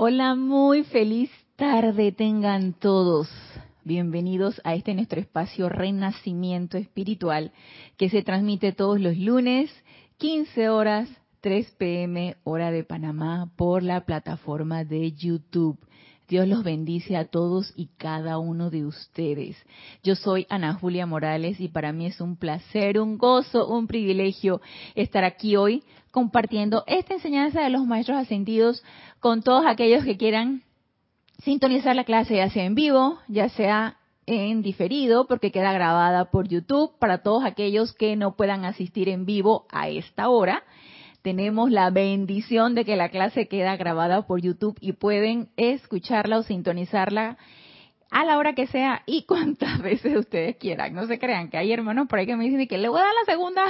Hola, muy feliz tarde tengan todos. Bienvenidos a este nuestro espacio Renacimiento Espiritual que se transmite todos los lunes, 15 horas, 3 pm, hora de Panamá, por la plataforma de YouTube. Dios los bendice a todos y cada uno de ustedes. Yo soy Ana Julia Morales y para mí es un placer, un gozo, un privilegio estar aquí hoy compartiendo esta enseñanza de los maestros ascendidos con todos aquellos que quieran sintonizar la clase, ya sea en vivo, ya sea en diferido, porque queda grabada por YouTube para todos aquellos que no puedan asistir en vivo a esta hora. Tenemos la bendición de que la clase queda grabada por YouTube y pueden escucharla o sintonizarla a la hora que sea y cuantas veces ustedes quieran. No se crean que hay hermanos por ahí que me dicen que le voy a dar la segunda,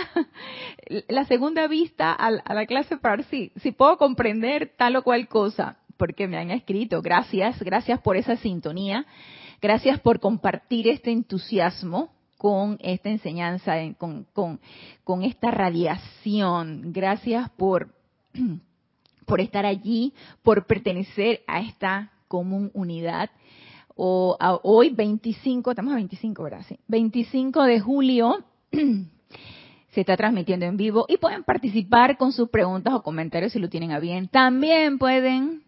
la segunda vista a, la clase para si, si puedo comprender tal o cual cosa, porque me han escrito. Gracias, gracias por esa sintonía. Gracias por compartir este entusiasmo con esta enseñanza, con, con, esta radiación. Gracias por, por estar allí, por pertenecer a esta común unidad hoy 25, estamos a 25, ¿verdad? Sí. 25 de julio se está transmitiendo en vivo y pueden participar con sus preguntas o comentarios si lo tienen a bien. También pueden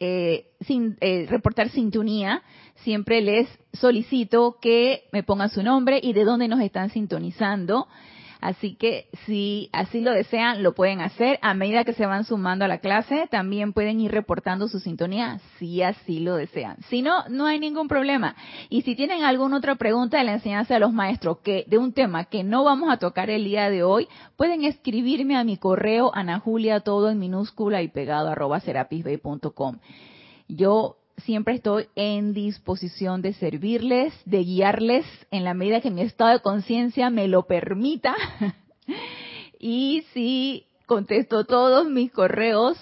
eh, sin, eh, reportar sintonía. Siempre les solicito que me pongan su nombre y de dónde nos están sintonizando Así que si así lo desean, lo pueden hacer. A medida que se van sumando a la clase, también pueden ir reportando su sintonía si así lo desean. Si no, no hay ningún problema. Y si tienen alguna otra pregunta de la enseñanza de los maestros que de un tema que no vamos a tocar el día de hoy, pueden escribirme a mi correo anajulia todo en minúscula y pegado arroba serapisbay.com. Yo siempre estoy en disposición de servirles, de guiarles en la medida que mi estado de conciencia me lo permita. y si contesto todos mis correos,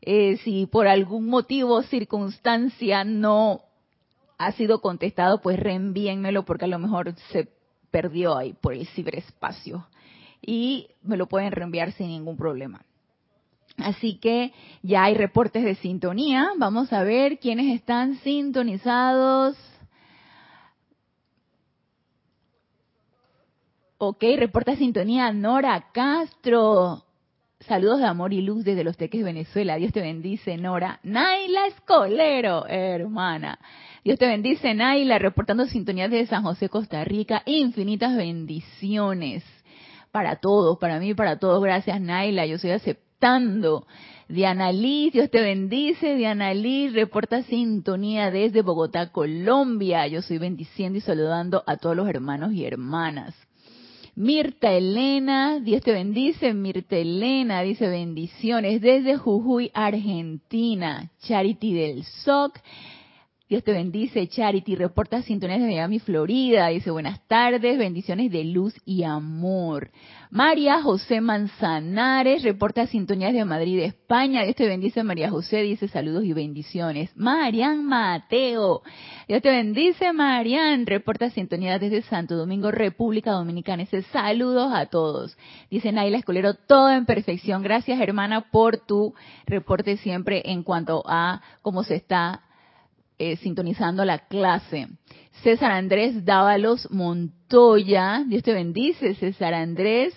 eh, si por algún motivo circunstancia no ha sido contestado, pues reenvíenmelo porque a lo mejor se perdió ahí por el ciberespacio. Y me lo pueden reenviar sin ningún problema. Así que ya hay reportes de sintonía. Vamos a ver quiénes están sintonizados. Ok, reporta sintonía Nora Castro. Saludos de amor y luz desde Los Teques, Venezuela. Dios te bendice, Nora. Naila Escolero, hermana. Dios te bendice, Naila, reportando sintonía desde San José, Costa Rica. Infinitas bendiciones para todos, para mí y para todos. Gracias, Naila. Yo soy aceptada Diana Liz, Dios te bendice. Diana Liz, reporta sintonía desde Bogotá, Colombia. Yo soy bendiciendo y saludando a todos los hermanos y hermanas. Mirta Elena, Dios te bendice. Mirta Elena dice bendiciones desde Jujuy, Argentina. Charity del SOC. Dios te bendice, Charity. Reporta sintonías de Miami, Florida. Dice buenas tardes, bendiciones de luz y amor. María José Manzanares reporta sintonías de Madrid, España. Dios te bendice, María José. Dice saludos y bendiciones. Marian Mateo. Dios te bendice, Marian. Reporta sintonías desde Santo Domingo, República Dominicana. Dice saludos a todos. Dice Naila Escolero, todo en perfección. Gracias, hermana, por tu reporte siempre en cuanto a cómo se está eh, sintonizando la clase. César Andrés Dávalos Montoya, Dios te bendice, César Andrés.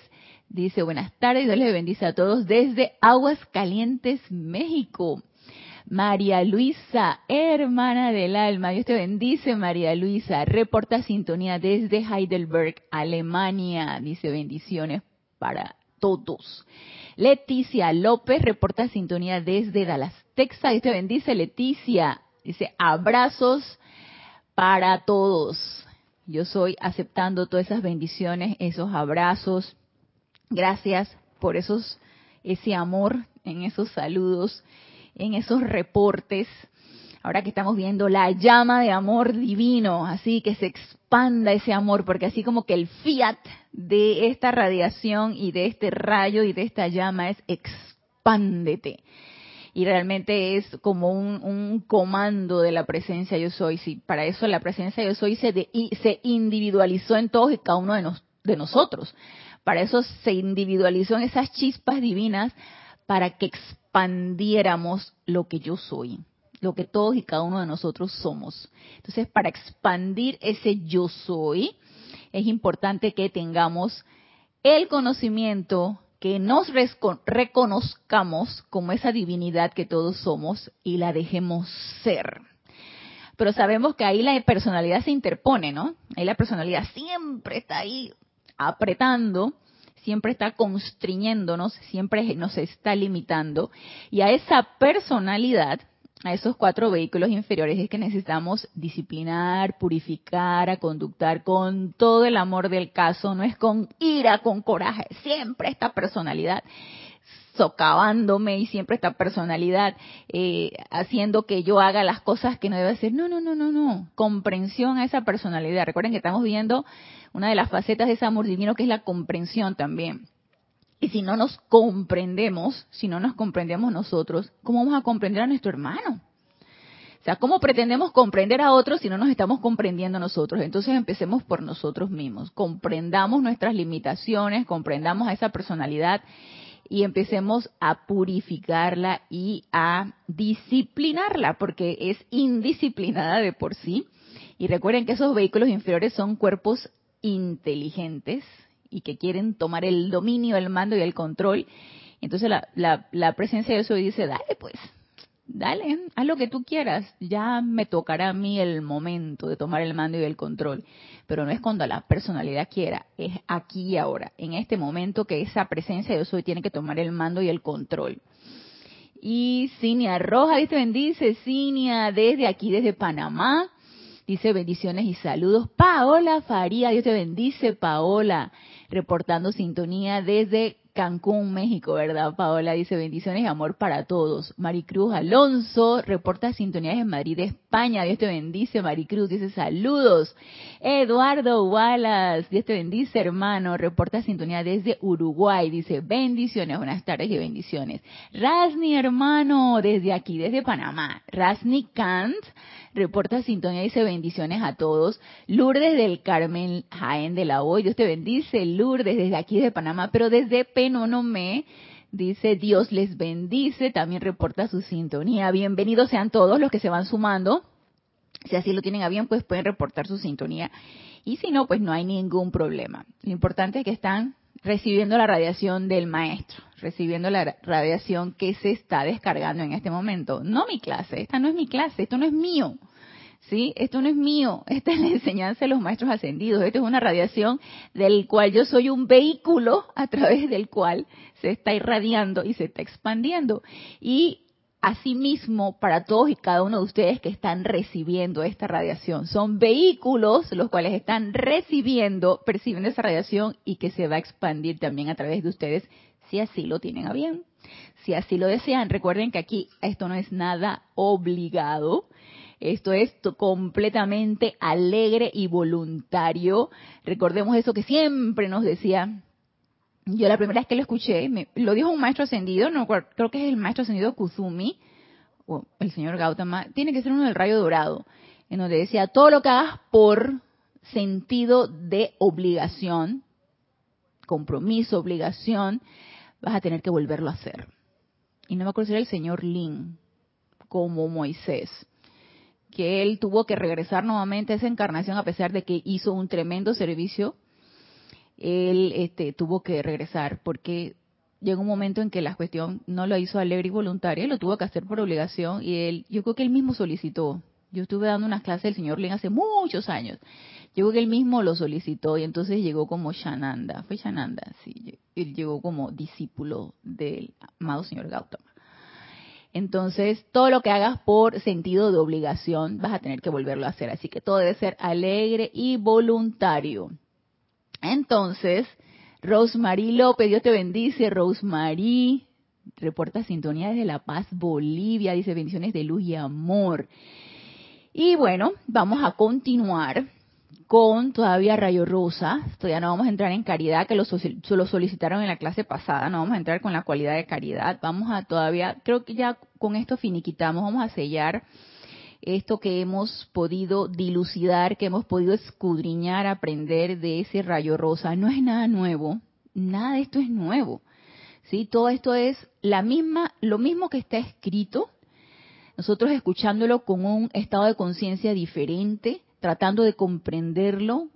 Dice, buenas tardes, Dios les bendice a todos desde Aguas Calientes, México. María Luisa, hermana del alma, Dios te bendice, María Luisa. Reporta sintonía desde Heidelberg, Alemania. Dice bendiciones para todos. Leticia López reporta sintonía desde Dallas, Texas. Dios te bendice, Leticia. Dice, abrazos para todos. Yo soy aceptando todas esas bendiciones, esos abrazos. Gracias por esos, ese amor en esos saludos, en esos reportes. Ahora que estamos viendo la llama de amor divino, así que se expanda ese amor, porque así como que el fiat de esta radiación y de este rayo y de esta llama es expándete y realmente es como un, comando de la presencia yo soy. Sí, para eso la presencia yo soy se, se individualizó en todos y cada uno de, de nosotros. Para eso se individualizó en esas chispas divinas para que expandiéramos lo que yo soy. lo que todos y cada uno de nosotros somos. Entonces, para expandir ese yo soy, es importante que tengamos el conocimiento, que nos reconozcamos como esa divinidad que todos somos y la dejemos ser. Pero sabemos que ahí la personalidad se interpone, ¿no? Ahí la personalidad siempre está ahí apretando, siempre está constriñéndonos, siempre nos está limitando. Y a esa personalidad a esos cuatro vehículos inferiores es que necesitamos disciplinar, purificar, a conductar con todo el amor del caso, no es con ira, con coraje, siempre esta personalidad socavándome y siempre esta personalidad eh, haciendo que yo haga las cosas que no debe hacer. No, no, no, no, no. Comprensión a esa personalidad. Recuerden que estamos viendo una de las facetas de ese amor divino que es la comprensión también. Y si no nos comprendemos, si no nos comprendemos nosotros, ¿cómo vamos a comprender a nuestro hermano? O sea, ¿cómo pretendemos comprender a otros si no nos estamos comprendiendo nosotros? Entonces empecemos por nosotros mismos. Comprendamos nuestras limitaciones, comprendamos a esa personalidad y empecemos a purificarla y a disciplinarla, porque es indisciplinada de por sí. Y recuerden que esos vehículos inferiores son cuerpos inteligentes, y que quieren tomar el dominio, el mando y el control. Entonces la, la, presencia de eso dice, dale pues, dale, haz lo que tú quieras, ya me tocará a mí el momento de tomar el mando y el control. Pero no es cuando la personalidad quiera, es aquí y ahora, en este momento que esa presencia de eso tiene que tomar el mando y el control. Y Cinia Roja dice, bendice, Cinia, desde aquí, desde Panamá. Dice bendiciones y saludos. Paola Faría, Dios te bendice, Paola reportando sintonía desde Cancún, México, ¿verdad? Paola dice bendiciones y amor para todos. Maricruz Alonso reporta sintonías en Madrid, España. Dios te bendice, Maricruz. Dice saludos. Eduardo Wallace, Dios te bendice, hermano. Reporta sintonía desde Uruguay. Dice bendiciones, buenas tardes y bendiciones. Rasni, hermano, desde aquí, desde Panamá. Rasni Kant reporta sintonía, dice bendiciones a todos. Lourdes del Carmen Jaén de la Hoy, Dios te bendice, Lourdes, desde aquí de Panamá, pero desde Penonomé, dice Dios les bendice, también reporta su sintonía. Bienvenidos sean todos los que se van sumando. Si así lo tienen a bien, pues pueden reportar su sintonía. Y si no, pues no hay ningún problema. Lo importante es que están recibiendo la radiación del maestro, recibiendo la radiación que se está descargando en este momento. No mi clase, esta no es mi clase, esto no es mío. ¿sí? Esto no es mío, esta es la enseñanza de los maestros ascendidos, esto es una radiación del cual yo soy un vehículo a través del cual se está irradiando y se está expandiendo. Y asimismo para todos y cada uno de ustedes que están recibiendo esta radiación. Son vehículos los cuales están recibiendo, percibiendo esa radiación y que se va a expandir también a través de ustedes si así lo tienen a bien. Si así lo desean, recuerden que aquí esto no es nada obligado, esto es completamente alegre y voluntario. Recordemos eso que siempre nos decía. Yo la primera vez que lo escuché, me, lo dijo un maestro ascendido, no creo que es el maestro ascendido Kuzumi, o el señor Gautama, tiene que ser uno del rayo dorado, en donde decía, todo lo que hagas por sentido de obligación, compromiso, obligación, vas a tener que volverlo a hacer. Y no me acuerdo si era el señor Lin, como Moisés que él tuvo que regresar nuevamente a esa encarnación a pesar de que hizo un tremendo servicio, él este, tuvo que regresar porque llegó un momento en que la cuestión no lo hizo alegre y voluntaria, lo tuvo que hacer por obligación y él, yo creo que él mismo solicitó. Yo estuve dando unas clases del señor Lin hace muchos años. Creo que él mismo lo solicitó y entonces llegó como Shananda, fue Shananda, sí, él llegó como discípulo del amado señor Gautama. Entonces, todo lo que hagas por sentido de obligación, vas a tener que volverlo a hacer. Así que todo debe ser alegre y voluntario. Entonces, Rosemary López, Dios te bendice, Rosemary. Reporta sintonía desde La Paz, Bolivia. Dice bendiciones de luz y amor. Y bueno, vamos a continuar con todavía Rayo Rosa. Todavía no vamos a entrar en caridad, que lo, lo, solicitaron en la clase pasada. No vamos a entrar con la cualidad de caridad. Vamos a todavía, creo que ya con esto finiquitamos. Vamos a sellar esto que hemos podido dilucidar, que hemos podido escudriñar, aprender de ese Rayo Rosa. No es nada nuevo. Nada de esto es nuevo. ¿Sí? Todo esto es la misma, lo mismo que está escrito nosotros escuchándolo con un estado de conciencia diferente, tratando de comprenderlo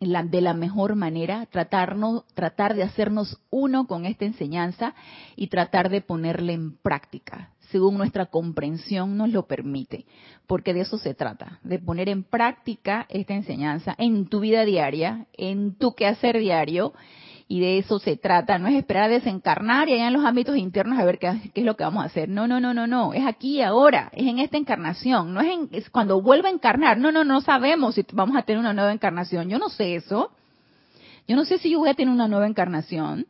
de la mejor manera, tratarnos, tratar de hacernos uno con esta enseñanza y tratar de ponerla en práctica, según nuestra comprensión nos lo permite, porque de eso se trata, de poner en práctica esta enseñanza en tu vida diaria, en tu quehacer diario, y de eso se trata, no es esperar a desencarnar y allá en los ámbitos internos a ver qué, es lo que vamos a hacer. No, no, no, no, no, es aquí ahora, es en esta encarnación, no es, en, es cuando vuelva a encarnar. No, no, no sabemos si vamos a tener una nueva encarnación. Yo no sé eso. Yo no sé si yo voy a tener una nueva encarnación.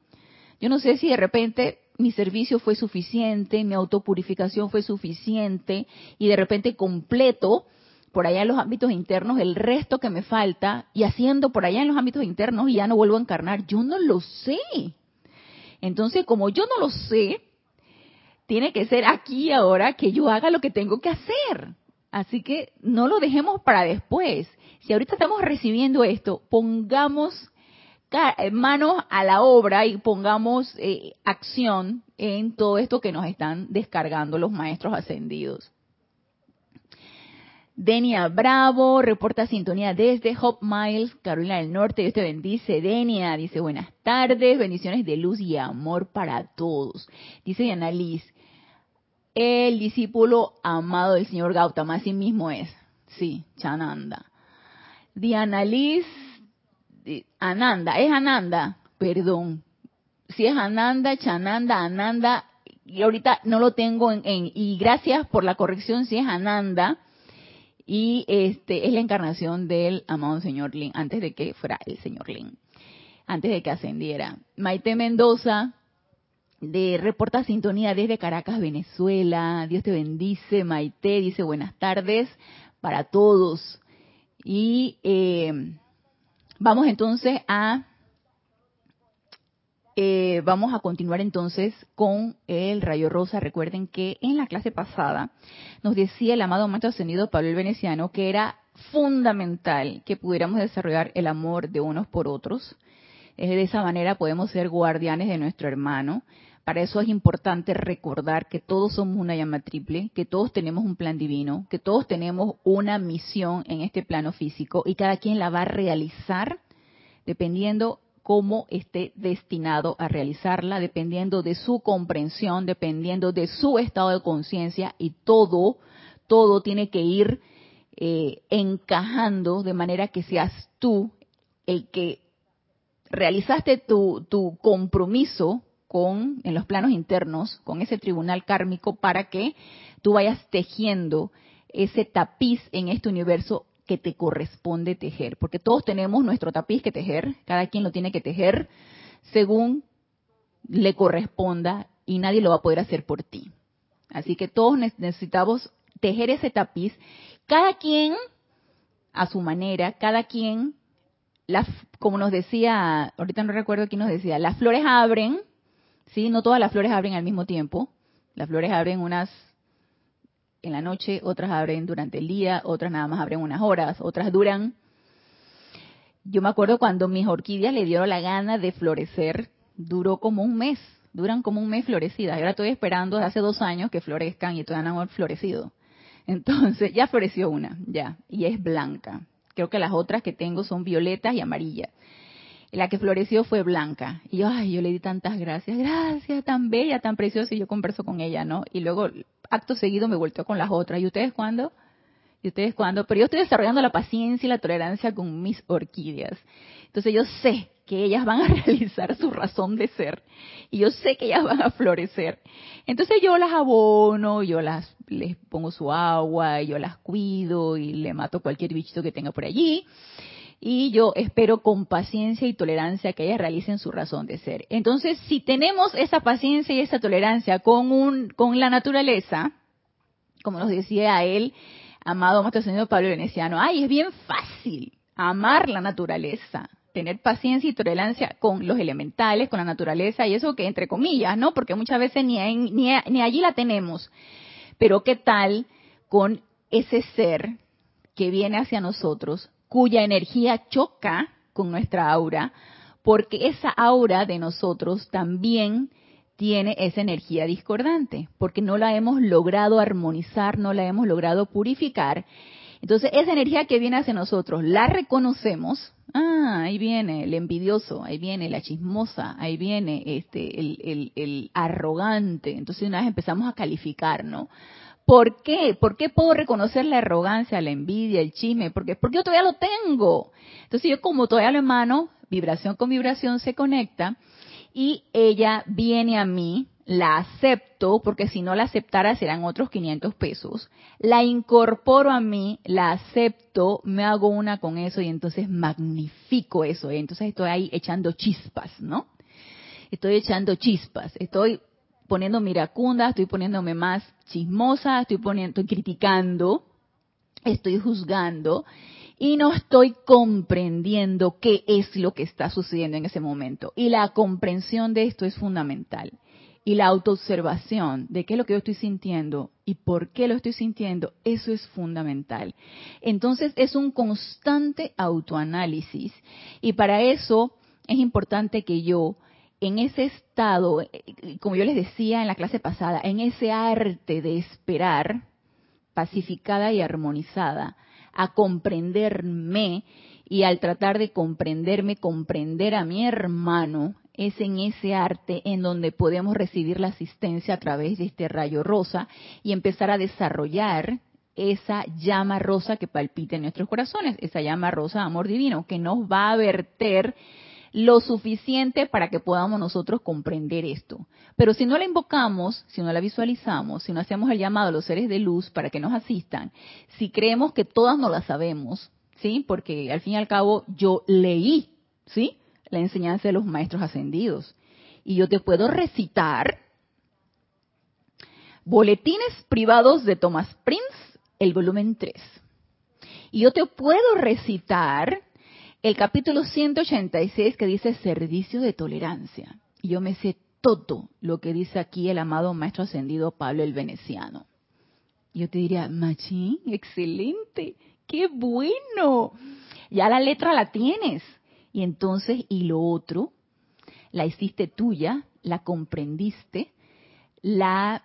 Yo no sé si de repente mi servicio fue suficiente, mi autopurificación fue suficiente y de repente completo por allá en los ámbitos internos el resto que me falta y haciendo por allá en los ámbitos internos y ya no vuelvo a encarnar. Yo no lo sé. Entonces, como yo no lo sé, tiene que ser aquí y ahora que yo haga lo que tengo que hacer. Así que no lo dejemos para después. Si ahorita estamos recibiendo esto, pongamos manos a la obra y pongamos eh, acción en todo esto que nos están descargando los maestros ascendidos. Denia Bravo reporta sintonía desde Hope Miles, Carolina del Norte. Dios te bendice. Denia dice buenas tardes, bendiciones de luz y amor para todos. Dice Diana Liz, el discípulo amado del señor Gautama, así mismo es. Sí, Chananda. Diana Liz, Ananda, ¿es Ananda? Perdón. Si es Ananda, Chananda, Ananda, y ahorita no lo tengo en, y gracias por la corrección si es Ananda y este es la encarnación del amado señor Lin, antes de que fuera el señor Lin, antes de que ascendiera. Maite Mendoza, de Reporta Sintonía desde Caracas, Venezuela. Dios te bendice, Maite, dice buenas tardes para todos. Y eh, vamos entonces a eh, vamos a continuar entonces con el rayo rosa. Recuerden que en la clase pasada nos decía el amado maestro ascendido Pablo el Veneciano que era fundamental que pudiéramos desarrollar el amor de unos por otros. de esa manera podemos ser guardianes de nuestro hermano. Para eso es importante recordar que todos somos una llama triple, que todos tenemos un plan divino, que todos tenemos una misión en este plano físico y cada quien la va a realizar dependiendo cómo esté destinado a realizarla, dependiendo de su comprensión, dependiendo de su estado de conciencia y todo, todo tiene que ir eh, encajando de manera que seas tú el que realizaste tu, tu compromiso con en los planos internos con ese tribunal kármico para que tú vayas tejiendo ese tapiz en este universo que te corresponde tejer, porque todos tenemos nuestro tapiz que tejer, cada quien lo tiene que tejer según le corresponda y nadie lo va a poder hacer por ti. Así que todos necesitamos tejer ese tapiz, cada quien a su manera, cada quien, como nos decía, ahorita no recuerdo quién nos decía, las flores abren, ¿sí? No todas las flores abren al mismo tiempo, las flores abren unas en la noche, otras abren durante el día, otras nada más abren unas horas, otras duran. Yo me acuerdo cuando mis orquídeas le dieron la gana de florecer, duró como un mes, duran como un mes florecidas. Ahora estoy esperando desde hace dos años que florezcan y todavía no han florecido. Entonces, ya floreció una, ya, y es blanca. Creo que las otras que tengo son violetas y amarillas. La que floreció fue blanca. Y yo, ay, yo le di tantas gracias, gracias, tan bella, tan preciosa, y yo converso con ella, ¿no? Y luego acto seguido me volteo con las otras. ¿Y ustedes cuándo? ¿Y ustedes cuándo? Pero yo estoy desarrollando la paciencia y la tolerancia con mis orquídeas. Entonces yo sé que ellas van a realizar su razón de ser y yo sé que ellas van a florecer. Entonces yo las abono, yo las les pongo su agua, yo las cuido y le mato cualquier bichito que tenga por allí. Y yo espero con paciencia y tolerancia que ellas realicen su razón de ser. Entonces, si tenemos esa paciencia y esa tolerancia con, un, con la naturaleza, como nos decía él, amado Maestro Señor Pablo Veneciano, ay, es bien fácil amar la naturaleza, tener paciencia y tolerancia con los elementales, con la naturaleza, y eso que entre comillas, ¿no? Porque muchas veces ni, ni, ni allí la tenemos. Pero ¿qué tal con ese ser que viene hacia nosotros, cuya energía choca con nuestra aura, porque esa aura de nosotros también tiene esa energía discordante, porque no la hemos logrado armonizar, no la hemos logrado purificar. Entonces, esa energía que viene hacia nosotros, la reconocemos. Ah, ahí viene el envidioso, ahí viene la chismosa, ahí viene este el, el, arrogante. Entonces, una vez empezamos a calificar, ¿no? ¿Por qué? ¿Por qué puedo reconocer la arrogancia, la envidia, el chisme? Porque, porque yo todavía lo tengo. Entonces yo como todavía lo emano, vibración con vibración se conecta y ella viene a mí, la acepto, porque si no la aceptara serán otros 500 pesos, la incorporo a mí, la acepto, me hago una con eso y entonces magnifico eso. Entonces estoy ahí echando chispas, ¿no? Estoy echando chispas, estoy poniendo miracunda, estoy poniéndome más chismosa, estoy poniendo, estoy criticando, estoy juzgando y no estoy comprendiendo qué es lo que está sucediendo en ese momento. Y la comprensión de esto es fundamental. Y la autoobservación de qué es lo que yo estoy sintiendo y por qué lo estoy sintiendo, eso es fundamental. Entonces es un constante autoanálisis. Y para eso es importante que yo en ese estado, eh, como yo les decía en la clase pasada, en ese arte de esperar, pacificada y armonizada, a comprenderme y al tratar de comprenderme, comprender a mi hermano, es en ese arte en donde podemos recibir la asistencia a través de este rayo rosa y empezar a desarrollar esa llama rosa que palpita en nuestros corazones, esa llama rosa de amor divino que nos va a verter lo suficiente para que podamos nosotros comprender esto. Pero si no la invocamos, si no la visualizamos, si no hacemos el llamado a los seres de luz para que nos asistan, si creemos que todas no la sabemos, ¿sí? Porque al fin y al cabo yo leí, ¿sí? La enseñanza de los maestros ascendidos. Y yo te puedo recitar Boletines privados de Thomas Prince, el volumen 3. Y yo te puedo recitar el capítulo 186 que dice servicio de tolerancia. Y yo me sé todo lo que dice aquí el amado maestro ascendido Pablo el Veneciano. Yo te diría, Machín, excelente, qué bueno. Ya la letra la tienes. Y entonces, y lo otro, la hiciste tuya, la comprendiste, la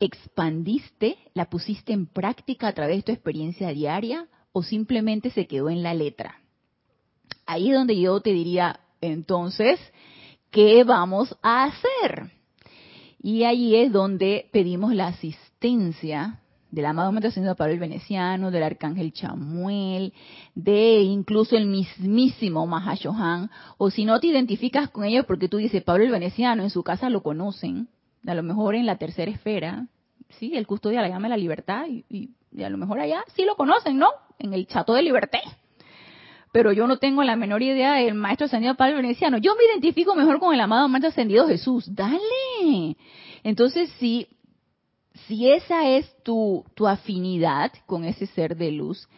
expandiste, la pusiste en práctica a través de tu experiencia diaria o simplemente se quedó en la letra ahí es donde yo te diría, entonces, ¿qué vamos a hacer? Y ahí es donde pedimos la asistencia del amado Maestro Pablo el Veneciano, del Arcángel Chamuel, de incluso el mismísimo Mahashohan, o si no te identificas con ellos porque tú dices, Pablo el Veneciano, en su casa lo conocen, a lo mejor en la tercera esfera, sí, el custodia la llama la libertad, y, a lo mejor allá sí lo conocen, ¿no? En el chato de libertad pero yo no tengo la menor idea del maestro ascendido Pablo Veneciano. Yo me identifico mejor con el amado maestro ascendido Jesús. Dale. Entonces, si, si esa es tu, tu afinidad con ese ser de luz,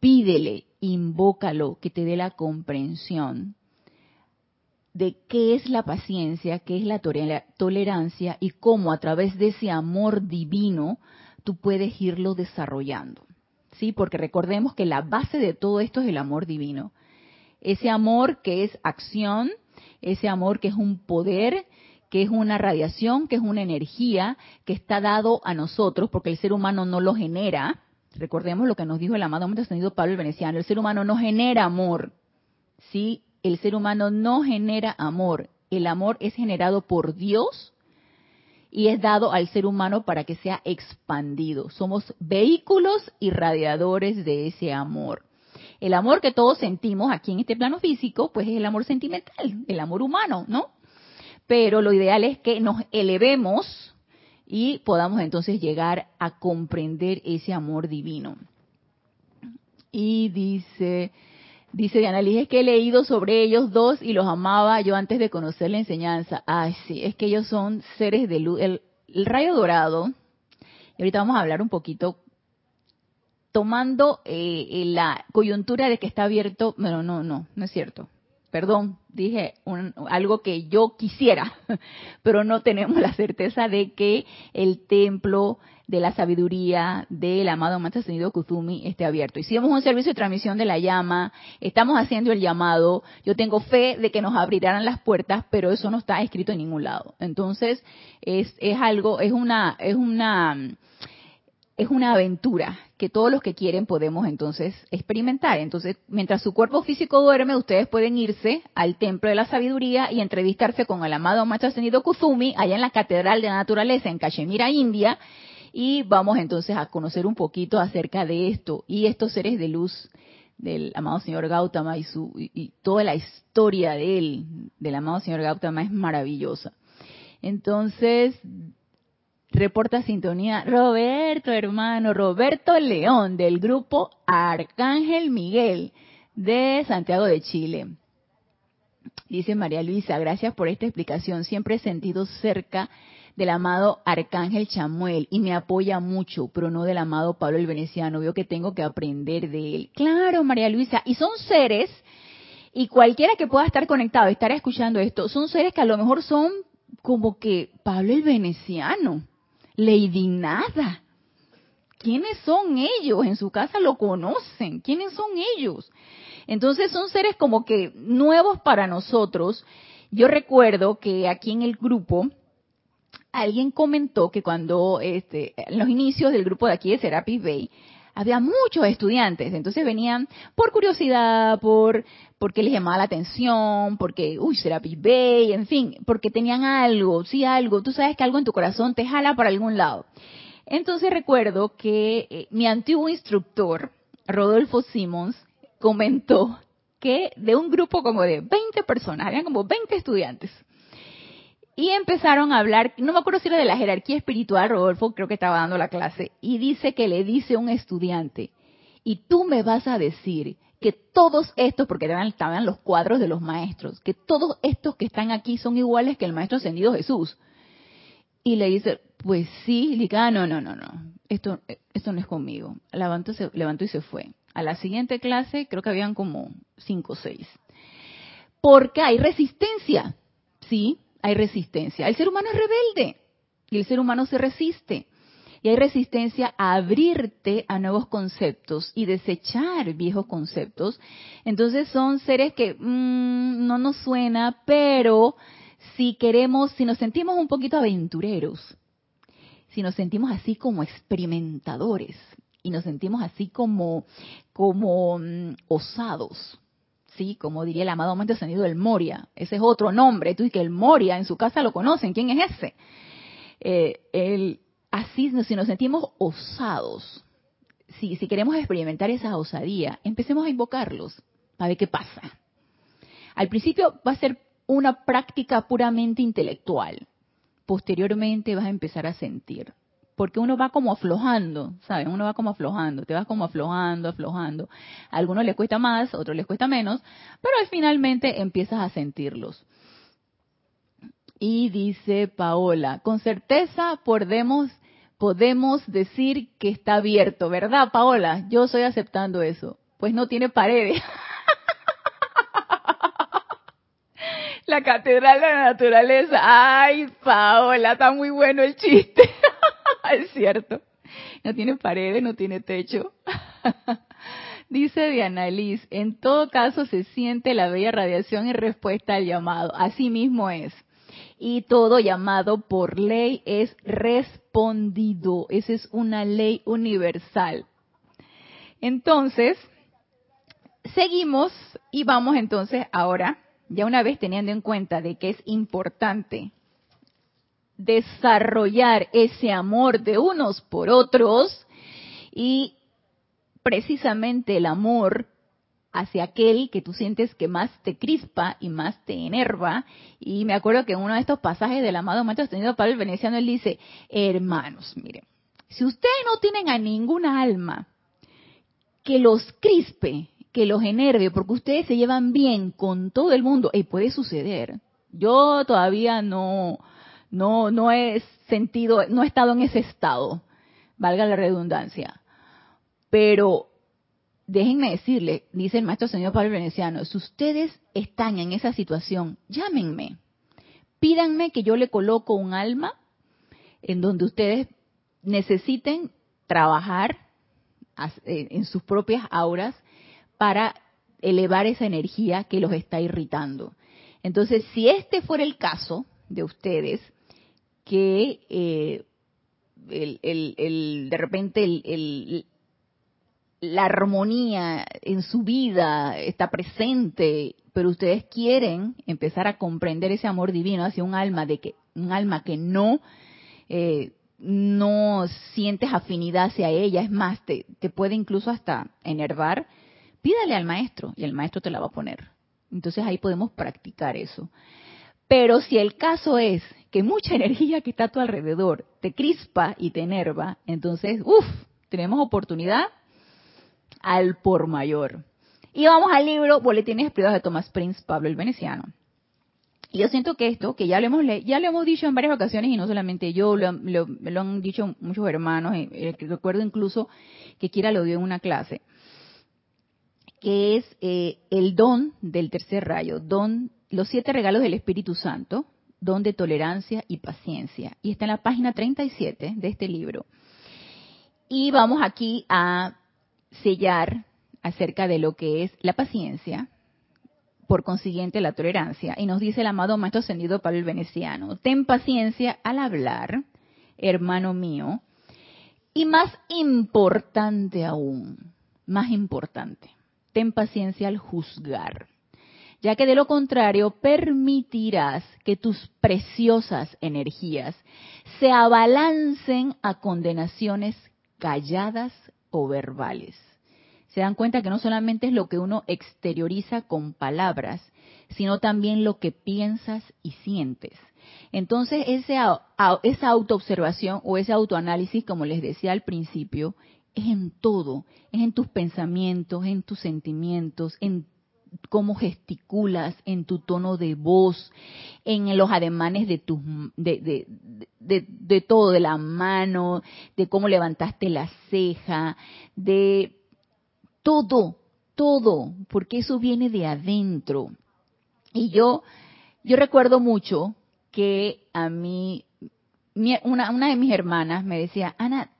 pídele, invócalo, que te dé la comprensión de qué es la paciencia, qué es la tolerancia y cómo a través de ese amor divino tú puedes irlo desarrollando. ¿Sí? Porque recordemos que la base de todo esto es el amor divino. Ese amor que es acción, ese amor que es un poder, que es una radiación, que es una energía que está dado a nosotros, porque el ser humano no lo genera. Recordemos lo que nos dijo el amado hombre ascendido Pablo el Veneciano, el ser humano no genera amor. Sí, el ser humano no genera amor. El amor es generado por Dios y es dado al ser humano para que sea expandido. Somos vehículos y radiadores de ese amor. El amor que todos sentimos aquí en este plano físico, pues es el amor sentimental, el amor humano, ¿no? Pero lo ideal es que nos elevemos y podamos entonces llegar a comprender ese amor divino. Y dice, Dice Diana Liz, es que he leído sobre ellos dos y los amaba yo antes de conocer la enseñanza. Ay, sí, es que ellos son seres de luz. El, rayo dorado, y ahorita vamos a hablar un poquito, tomando eh, la coyuntura de que está abierto, bueno, no, no, no es cierto. Perdón, dije algo que yo quisiera, pero no tenemos la certeza de que el templo de la sabiduría del amado Maestro Ascendido Kuzumi esté abierto. Hicimos un servicio de transmisión de la llama, estamos haciendo el llamado, yo tengo fe de que nos abrirán las puertas, pero eso no está escrito en ningún lado. Entonces, es, es algo, es una, es una, es una aventura que todos los que quieren podemos entonces experimentar. Entonces, mientras su cuerpo físico duerme, ustedes pueden irse al Templo de la Sabiduría y entrevistarse con el amado Maestro Ascendido Kuzumi, allá en la Catedral de la Naturaleza, en Cachemira, India, y vamos entonces a conocer un poquito acerca de esto y estos seres de luz del amado señor Gautama y, su, y toda la historia de él, del amado señor Gautama, es maravillosa. Entonces, Reporta sintonía Roberto, hermano, Roberto León, del grupo Arcángel Miguel, de Santiago de Chile. Dice María Luisa, gracias por esta explicación. Siempre he sentido cerca del amado Arcángel Chamuel y me apoya mucho, pero no del amado Pablo el Veneciano. Veo que tengo que aprender de él. Claro, María Luisa, y son seres, y cualquiera que pueda estar conectado, estar escuchando esto, son seres que a lo mejor son como que Pablo el Veneciano Lady Nada. ¿Quiénes son ellos? En su casa lo conocen. ¿Quiénes son ellos? Entonces son seres como que nuevos para nosotros. Yo recuerdo que aquí en el grupo alguien comentó que cuando este, en los inicios del grupo de aquí de Serapis Bay había muchos estudiantes, entonces venían por curiosidad, por porque les llamaba la atención, porque, uy, Serapis Bay, en fin, porque tenían algo, sí algo, tú sabes que algo en tu corazón te jala para algún lado. Entonces recuerdo que eh, mi antiguo instructor, Rodolfo Simmons, comentó que de un grupo como de 20 personas, habían como 20 estudiantes, y empezaron a hablar, no me acuerdo si era de la jerarquía espiritual, Rodolfo creo que estaba dando la clase, y dice que le dice un estudiante, y tú me vas a decir que todos estos, porque estaban los cuadros de los maestros, que todos estos que están aquí son iguales que el maestro ascendido Jesús. Y le dice, pues sí, y le dice, ah, no, no, no, no, esto, esto no es conmigo. Levantó, se, levantó y se fue. A la siguiente clase creo que habían como cinco o seis. Porque hay resistencia, ¿sí? Hay resistencia. El ser humano es rebelde y el ser humano se resiste. Y hay resistencia a abrirte a nuevos conceptos y desechar viejos conceptos. Entonces son seres que mm, no nos suena, pero si queremos, si nos sentimos un poquito aventureros, si nos sentimos así como experimentadores y nos sentimos así como, como mm, osados, Sí, como diría el amado momento ascendido el Moria. Ese es otro nombre. Tú y que el Moria en su casa lo conocen. ¿Quién es ese? Eh, así, si nos sentimos osados, si, si queremos experimentar esa osadía, empecemos a invocarlos para ver qué pasa. Al principio va a ser una práctica puramente intelectual. Posteriormente vas a empezar a sentir porque uno va como aflojando, ¿sabes? Uno va como aflojando, te vas como aflojando, aflojando. A algunos les cuesta más, otros les cuesta menos, pero finalmente empiezas a sentirlos. Y dice Paola, con certeza podemos, podemos decir que está abierto, ¿verdad, Paola? Yo estoy aceptando eso. Pues no tiene paredes. la catedral de la naturaleza. Ay, Paola, está muy bueno el chiste. es cierto. No tiene paredes, no tiene techo. Dice Diana Liz, en todo caso se siente la bella radiación en respuesta al llamado. Así mismo es. Y todo llamado por ley es respondido. Esa es una ley universal. Entonces, seguimos y vamos entonces ahora, ya una vez teniendo en cuenta de que es importante desarrollar ese amor de unos por otros y precisamente el amor hacia aquel que tú sientes que más te crispa y más te enerva. Y me acuerdo que en uno de estos pasajes del amado Maestro Ascendido Pablo el Veneciano, él dice, hermanos, miren, si ustedes no tienen a ninguna alma que los crispe, que los enerve, porque ustedes se llevan bien con todo el mundo, y puede suceder. Yo todavía no, no, no he sentido, no he estado en ese estado, valga la redundancia. Pero déjenme decirle, dice el maestro señor Pablo Veneciano, si ustedes están en esa situación, llámenme, pídanme que yo le coloco un alma en donde ustedes necesiten trabajar eh, en sus propias auras para elevar esa energía que los está irritando. Entonces, si este fuera el caso de ustedes, que eh, el, de repente el, la armonía en su vida está presente, pero ustedes quieren empezar a comprender ese amor divino hacia un alma de que un alma que no eh, no sientes afinidad hacia ella, es más, te, te puede incluso hasta enervar, pídale al maestro y el maestro te la va a poner. Entonces ahí podemos practicar eso. Pero si el caso es que mucha energía que está a tu alrededor te crispa y te enerva, entonces, uff, tenemos oportunidad al por mayor. Y vamos al libro Boletines Privados de Thomas Prince, Pablo el Veneciano. Y yo siento que esto, que ya lo hemos ya lo hemos dicho en varias ocasiones y no solamente yo, lo, lo, han dicho muchos hermanos, eh, eh, recuerdo incluso que Kira lo dio en una clase, que es eh, el don del tercer rayo, don, los siete regalos del Espíritu Santo, don de tolerancia y paciencia. Y está en la página 37 de este libro. Y vamos aquí a sellar acerca de lo que es la paciencia, por consiguiente la tolerancia. Y nos dice el amado Maestro Ascendido Pablo el Veneciano, ten paciencia al hablar, hermano mío, y más importante aún, más importante, ten paciencia al juzgar, ya que de lo contrario permitirás que tus preciosas energías se abalancen a condenaciones calladas o verbales se dan cuenta que no solamente es lo que uno exterioriza con palabras, sino también lo que piensas y sientes. Entonces, esa autoobservación o ese autoanálisis, como les decía al principio, es en todo, es en tus pensamientos, en tus sentimientos, en cómo gesticulas, en tu tono de voz, en los ademanes de, tus, de, de, todo, de la mano, de cómo levantaste la ceja, de todo, todo, porque eso viene de adentro. Y yo, yo recuerdo mucho que a mí, una, una de mis hermanas me decía, Ana,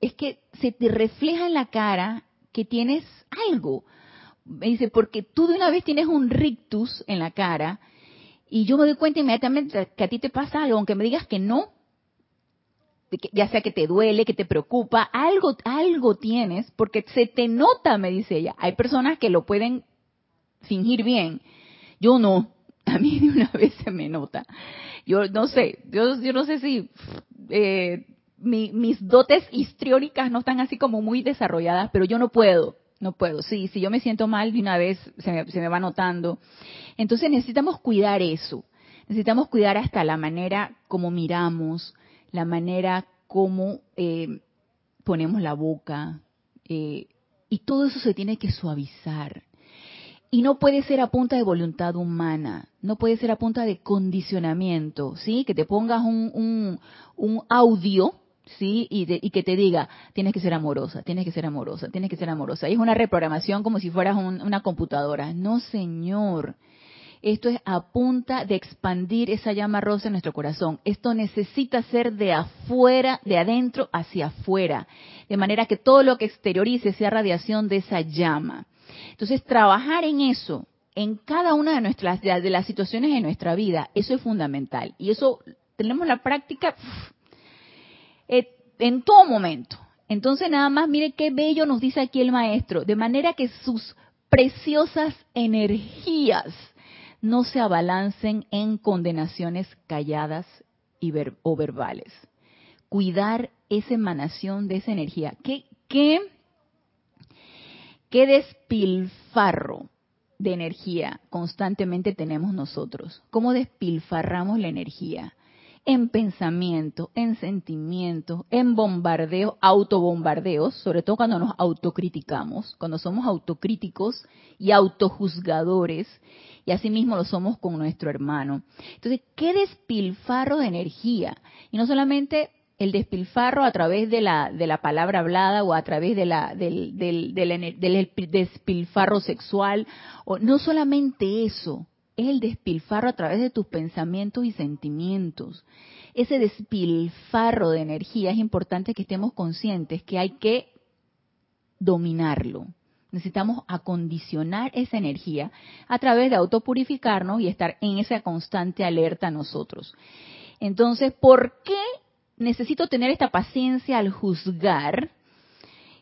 es que se te refleja en la cara que tienes algo. Me dice, porque tú de una vez tienes un rictus en la cara y yo me doy cuenta inmediatamente que a ti te pasa algo, aunque me digas que no, ya sea que te duele, que te preocupa, algo, algo tienes, porque se te nota, me dice ella. Hay personas que lo pueden fingir bien. Yo no. A mí de una vez se me nota. Yo no sé, yo, yo no sé si eh, mis dotes histriónicas no están así como muy desarrolladas, pero yo no puedo, no puedo. Sí, si yo me siento mal de una vez se me, se me va notando. Entonces necesitamos cuidar eso. Necesitamos cuidar hasta la manera como miramos, la manera como eh, ponemos la boca, eh, y todo eso se tiene que suavizar. Y no puede ser a punta de voluntad humana, no puede ser a punta de condicionamiento, ¿sí? Que te pongas un, un, audio, ¿sí? Y, y, que te diga, tienes que ser amorosa, tienes que ser amorosa, tienes que ser amorosa. Y es una reprogramación como si fueras una computadora. No, señor. Esto es a punta de expandir esa llama rosa en nuestro corazón. Esto necesita ser de afuera, de adentro hacia afuera, de manera que todo lo que exteriorice sea radiación de esa llama. Entonces, trabajar en eso, en cada una de nuestras de las situaciones de nuestra vida, eso es fundamental. Y eso tenemos la práctica eh, en todo momento. Entonces, nada más, mire qué bello nos dice aquí el maestro, de manera que sus preciosas energías no se abalancen en condenaciones calladas y o verbales. Cuidar esa emanación de esa energía. ¿Qué, qué, qué despilfarro de energía constantemente tenemos nosotros? ¿Cómo despilfarramos la energía? En pensamiento, en sentimientos, en bombardeos, autobombardeos, sobre todo cuando nos autocriticamos, cuando somos autocríticos y autojuzgadores, y asimismo lo somos con nuestro hermano. Entonces, qué despilfarro de energía. Y no solamente el despilfarro a través de la, de la palabra hablada o a través de la, del, del, del, despilfarro sexual, o no solamente eso, es el despilfarro a través de tus pensamientos y sentimientos. Ese despilfarro de energía es importante que estemos conscientes que hay que dominarlo. Necesitamos acondicionar esa energía a través de autopurificarnos y estar en esa constante alerta nosotros. Entonces, ¿por qué necesito tener esta paciencia al juzgar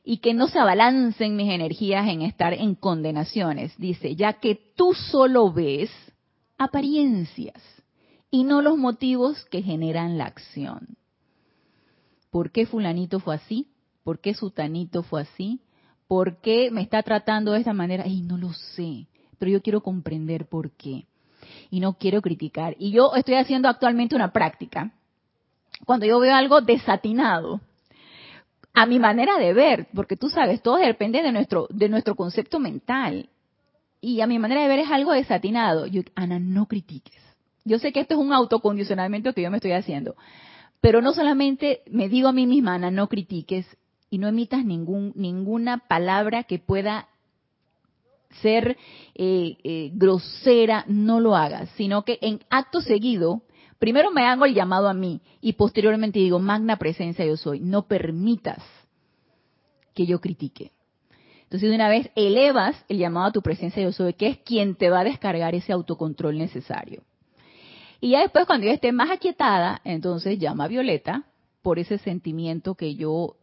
y que no se abalancen mis energías en estar en condenaciones. Dice, ya que tú solo ves apariencias y no los motivos que generan la acción. ¿Por qué fulanito fue así? ¿Por qué sutanito fue así? ¿Por qué me está tratando de esta manera? Y no lo sé, pero yo quiero comprender por qué. Y no quiero criticar. Y yo estoy haciendo actualmente una práctica cuando yo veo algo desatinado, a mi manera de ver, porque tú sabes, todo depende de nuestro, de nuestro concepto mental. Y a mi manera de ver es algo desatinado. Yo, Ana, no critiques. Yo sé que esto es un autocondicionamiento que yo me estoy haciendo. Pero no solamente me digo a mí misma, Ana, no critiques y no emitas ningún, ninguna palabra que pueda ser eh, eh, grosera, no lo hagas, sino que en acto seguido Primero me hago el llamado a mí y posteriormente digo, magna presencia yo soy, no permitas que yo critique. Entonces de una vez elevas el llamado a tu presencia yo soy, que es quien te va a descargar ese autocontrol necesario. Y ya después cuando yo esté más aquietada, entonces llama a Violeta por ese sentimiento que yo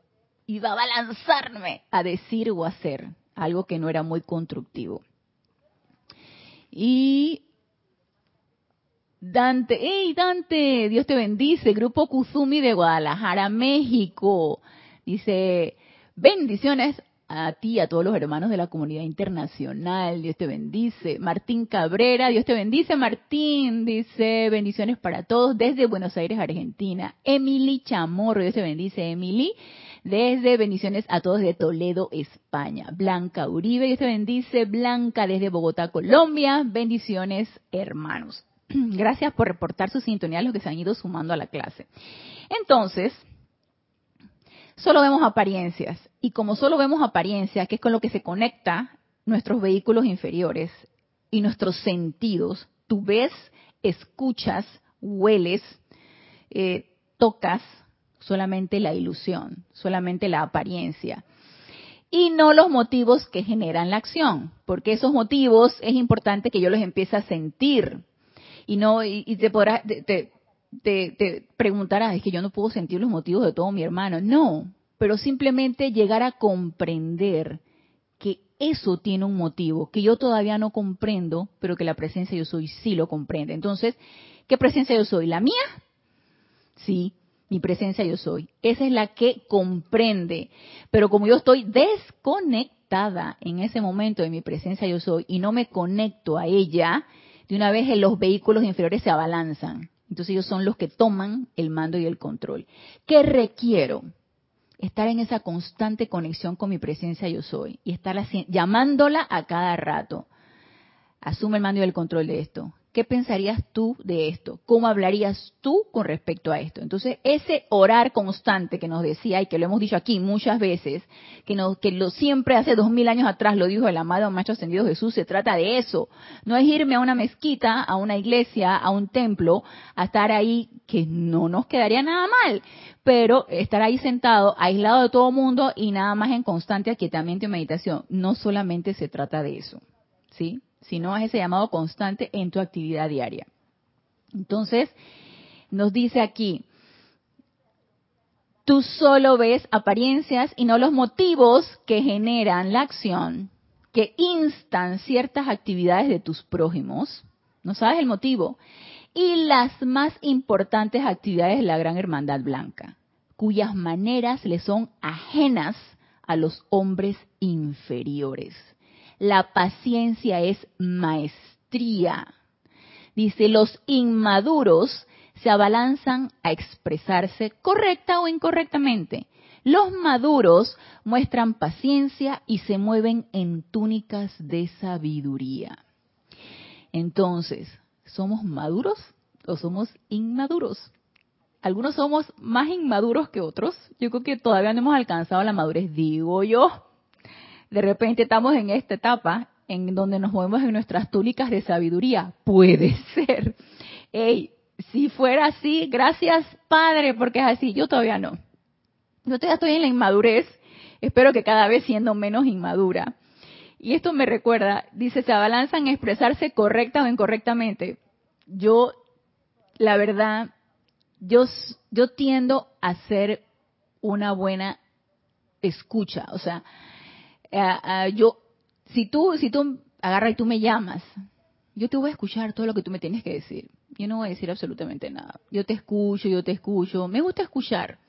iba a balanzarme a decir o hacer, algo que no era muy constructivo. Y Dante, hey Dante, Dios te bendice, Grupo Kuzumi de Guadalajara, México. Dice, bendiciones a ti, a todos los hermanos de la comunidad internacional, Dios te bendice. Martín Cabrera, Dios te bendice, Martín, dice, bendiciones para todos desde Buenos Aires, Argentina. Emily Chamorro, Dios te bendice, Emily, desde bendiciones a todos de Toledo, España. Blanca Uribe, Dios te bendice, Blanca desde Bogotá, Colombia, bendiciones, hermanos. Gracias por reportar su sintonía a los que se han ido sumando a la clase. Entonces, solo vemos apariencias. Y como solo vemos apariencias, que es con lo que se conecta nuestros vehículos inferiores y nuestros sentidos, tú ves, escuchas, hueles, eh, tocas solamente la ilusión, solamente la apariencia. Y no los motivos que generan la acción, porque esos motivos es importante que yo los empiece a sentir, y no y, te podrás te, te, preguntarás es que yo no puedo sentir los motivos de todo mi hermano no pero simplemente llegar a comprender que eso tiene un motivo que yo todavía no comprendo pero que la presencia yo soy sí lo comprende entonces qué presencia yo soy la mía sí mi presencia yo soy esa es la que comprende pero como yo estoy desconectada en ese momento de mi presencia yo soy y no me conecto a ella de una vez los vehículos inferiores se abalanzan. Entonces ellos son los que toman el mando y el control. ¿Qué requiero? Estar en esa constante conexión con mi presencia yo soy y estar llamándola a cada rato. Asume el mando y el control de esto. ¿Qué pensarías tú de esto? ¿Cómo hablarías tú con respecto a esto? Entonces, ese orar constante que nos decía y que lo hemos dicho aquí muchas veces, que, nos, que lo siempre hace dos mil años atrás lo dijo el amado Macho Ascendido Jesús, se trata de eso. No es irme a una mezquita, a una iglesia, a un templo, a estar ahí, que no nos quedaría nada mal, pero estar ahí sentado, aislado de todo mundo y nada más en constante aquietamiento y meditación. No solamente se trata de eso, ¿sí? Sino es ese llamado constante en tu actividad diaria. Entonces, nos dice aquí, tú solo ves apariencias y no los motivos que generan la acción, que instan ciertas actividades de tus prójimos, no sabes el motivo, y las más importantes actividades de la Gran Hermandad Blanca, cuyas maneras le son ajenas a los hombres inferiores. La paciencia es maestría. Dice, los inmaduros se abalanzan a expresarse correcta o incorrectamente. Los maduros muestran paciencia y se mueven en túnicas de sabiduría. Entonces, ¿somos maduros o somos inmaduros? algunos somos más inmaduros que otros. Yo creo que todavía no hemos alcanzado la madurez, digo yo. De repente estamos en esta etapa en donde nos movemos en nuestras túnicas de sabiduría. Puede ser. Ey, si fuera así, gracias Padre, porque es así. Yo todavía no. Yo todavía estoy en la inmadurez. Espero que cada vez siendo menos inmadura. Y esto me recuerda, dice, se abalanzan a expresarse correcta o incorrectamente. Yo, la verdad, yo, yo tiendo a ser una buena escucha. O sea, yo, si tú, si tú agarras y tú me llamas, yo te voy a escuchar todo lo que tú me tienes que decir. Yo no voy a decir absolutamente nada. Yo te escucho, yo te escucho. Me gusta escuchar.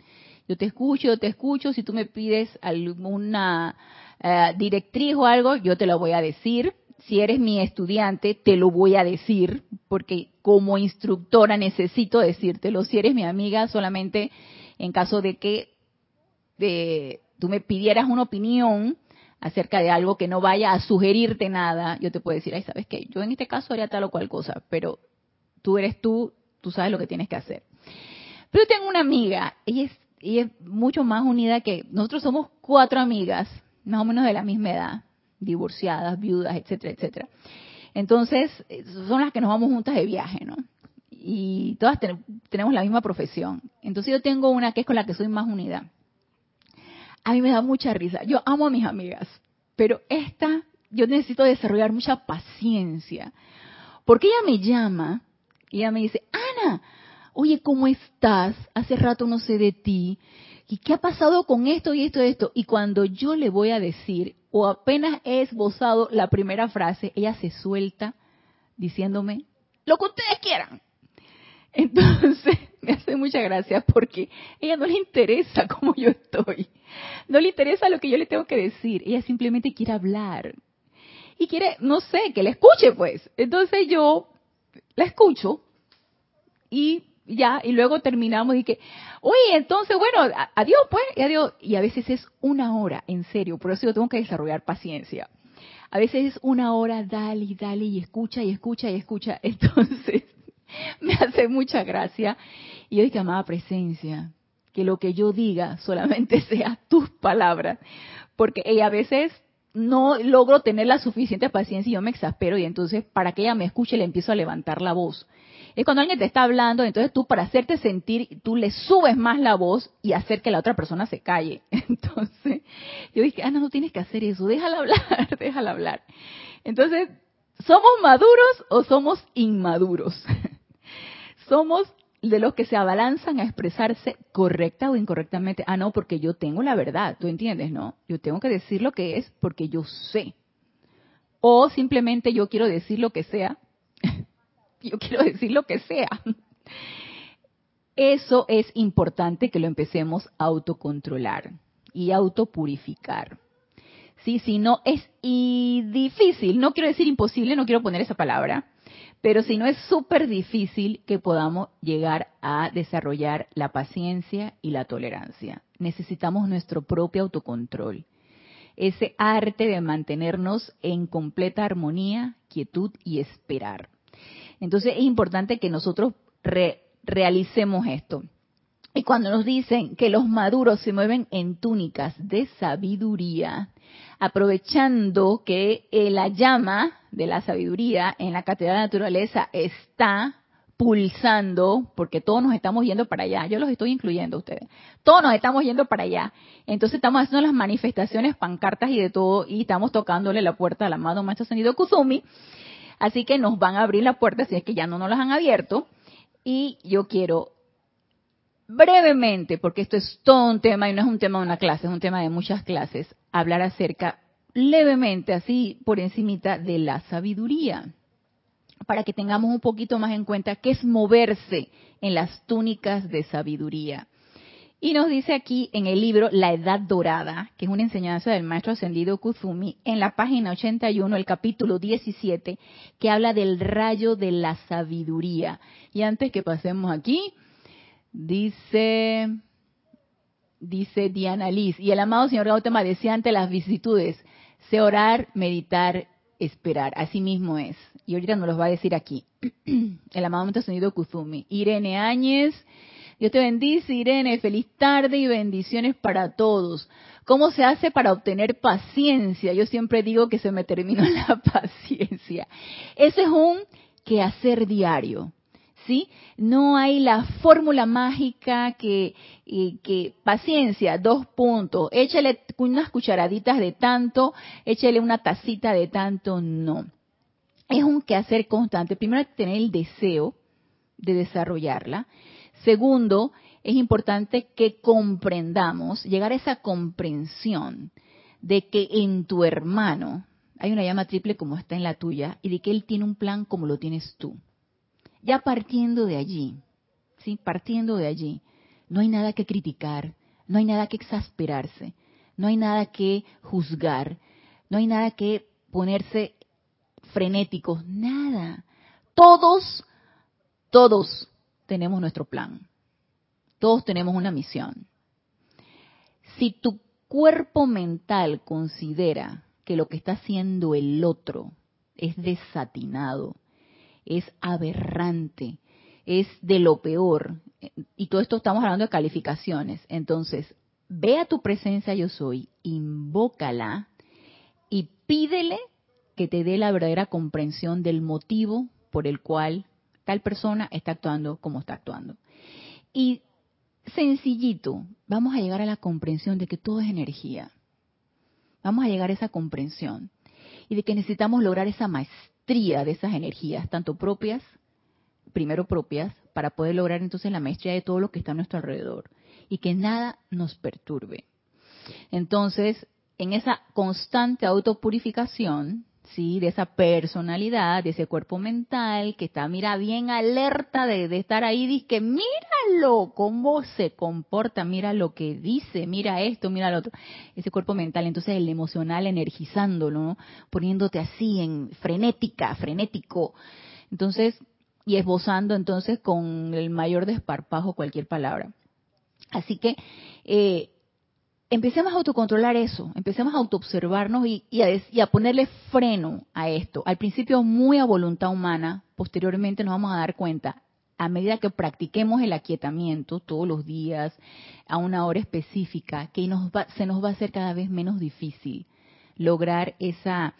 Yo te escucho, yo te escucho. Si tú me pides alguna eh, directriz o algo, yo te lo voy a decir. Si eres mi estudiante, te lo voy a decir, porque como instructora necesito decírtelo. Si eres mi amiga, solamente en caso de que de, tú me pidieras una opinión acerca de algo que no vaya a sugerirte nada, yo te puedo decir, ay, ¿sabes qué? Yo en este caso haría tal o cual cosa, pero tú eres tú, tú sabes lo que tienes que hacer. Pero tengo una amiga, ella es, ella es mucho más unida que nosotros somos cuatro amigas más o menos de la misma edad, divorciadas, viudas, etcétera, etcétera. Entonces, son las que nos vamos juntas de viaje, ¿no? Y todas tenemos la misma profesión. Entonces yo tengo una que es con la que soy más unida. A mí me da mucha risa. Yo amo a mis amigas, pero esta yo necesito desarrollar mucha paciencia. Porque ella me llama y ella me dice, Ana, oye, ¿cómo estás? Hace rato no sé de ti. ¿y qué ha pasado con esto y esto y esto? Y cuando yo le voy a decir, o apenas he esbozado la primera frase, ella se suelta diciéndome, lo que ustedes quieran. Entonces, me hace mucha gracia porque ella no le interesa cómo yo estoy. No le interesa lo que yo le tengo que decir. Ella simplemente quiere hablar. Y quiere, no sé, que la escuche pues. Entonces yo la escucho y ya, y luego terminamos y que, oye, entonces, bueno, adiós pues, y adiós. Y a veces es una hora, en serio, por eso yo tengo que desarrollar paciencia. A veces es una hora, dale y dale, y escucha y escucha y escucha. Entonces, me hace mucha gracia. Y yo dije, amada presencia, que lo que yo diga solamente sea tus palabras. Porque ella a veces no logro tener la suficiente paciencia y yo me exaspero y entonces para que ella me escuche le empiezo a levantar la voz. Es cuando alguien te está hablando, entonces tú para hacerte sentir, tú le subes más la voz y hacer que la otra persona se calle. Entonces, yo dije, Ana, no tienes que hacer eso, déjala hablar, déjala hablar. Entonces, ¿somos maduros o somos inmaduros? somos de los que se abalanzan a expresarse correcta o incorrectamente. Ah, no, porque yo tengo la verdad, ¿tú entiendes, no? Yo tengo que decir lo que es porque yo sé. O simplemente yo quiero decir lo que sea yo quiero decir lo que sea. Eso es importante que lo empecemos a autocontrolar y autopurificar. Sí, si no es y difícil, no quiero decir imposible, no quiero poner esa palabra, pero si no es súper difícil que podamos llegar a desarrollar la paciencia y la tolerancia. Necesitamos nuestro propio autocontrol, ese arte de mantenernos en completa armonía, quietud y esperar. Entonces es importante que nosotros realicemos esto. Y cuando nos dicen que los maduros se mueven en túnicas de sabiduría, aprovechando que la llama de la sabiduría en la catedral de naturaleza está pulsando, porque todos nos estamos yendo para allá, yo los estoy incluyendo ustedes, todos nos estamos yendo para allá, entonces estamos haciendo las manifestaciones, pancartas y de todo, y estamos tocándole la puerta al amado Maestro Senido Kusumi, Así que nos van a abrir la puerta si es que ya no nos las han abierto. Y yo quiero brevemente, porque esto es todo un tema y no es un tema de una clase, es un tema de muchas clases, hablar acerca levemente, así por encimita, de la sabiduría, para que tengamos un poquito más en cuenta qué es moverse en las túnicas de sabiduría. Y nos dice aquí en el libro La Edad Dorada, que es una enseñanza del maestro ascendido Kuzumi, en la página 81, el capítulo 17, que habla del rayo de la sabiduría. Y antes que pasemos aquí, dice, dice Diana Liz, y el amado señor Gautama decía ante las vicisitudes, sé orar, meditar, esperar. Así mismo es. Y ahorita nos los va a decir aquí. el amado maestro ascendido Kuzumi. Irene Áñez, Dios te bendice, Irene. Feliz tarde y bendiciones para todos. ¿Cómo se hace para obtener paciencia? Yo siempre digo que se me terminó la paciencia. Ese es un quehacer diario. ¿Sí? No hay la fórmula mágica que, paciencia, dos puntos, échale unas cucharaditas de tanto, échale una tacita de tanto, no. Es un quehacer constante. Primero, tener el deseo de desarrollarla. Segundo, es importante que comprendamos, llegar a esa comprensión de que en tu hermano hay una llama triple como está en la tuya y de que él tiene un plan como lo tienes tú. Ya partiendo de allí, ¿sí? Partiendo de allí, no hay nada que criticar, no hay nada que exasperarse, no hay nada que juzgar, no hay nada que ponerse frenéticos, nada. Todos, todos tenemos nuestro plan. Todos tenemos una misión. Si tu cuerpo mental considera que lo que está haciendo el otro es desatinado, es aberrante, es de lo peor, y todo esto estamos hablando de calificaciones, entonces ve a tu presencia yo soy, invócala y pídele que te dé la verdadera comprensión del motivo por el cual tal persona está actuando como está actuando. Y sencillito, vamos a llegar a la comprensión de que todo es energía. Vamos a llegar a esa comprensión y de que necesitamos lograr esa maestría de esas energías, tanto propias, primero propias, para poder lograr entonces la maestría de todo lo que está a nuestro alrededor y que nada nos perturbe. Entonces, en esa constante autopurificación, ¿sí? De esa personalidad, de ese cuerpo mental que está, mira, bien alerta de, estar ahí, dice míralo, cómo se comporta, mira lo que dice, mira esto, mira lo otro. Ese cuerpo mental, entonces el emocional energizándolo, ¿no? Poniéndote así en frenética, frenético. Entonces, y esbozando entonces con el mayor desparpajo cualquier palabra. Así que, eh, empecemos a autocontrolar eso, empecemos a autoobservarnos y, y, a, ponerle freno a esto. Al principio muy a voluntad humana, posteriormente nos vamos a dar cuenta, a medida que practiquemos el aquietamiento todos los días, a una hora específica, que nos se nos va a hacer cada vez menos difícil lograr esa,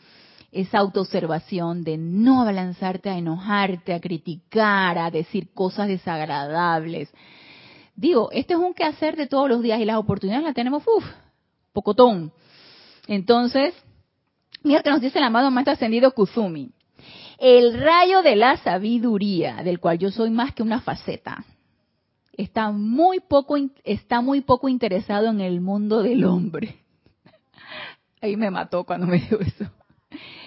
esa autoobservación de no abalanzarte a enojarte, a criticar, a decir cosas desagradables, Digo, este es un quehacer de todos los días y las oportunidades las tenemos, uff, pocotón. Entonces, mira que nos dice el amado maestro ascendido Kuzumi. El rayo de la sabiduría, del cual yo soy más que una faceta, está muy poco, está muy poco interesado en el mundo del hombre. Ahí me mató cuando me dijo eso.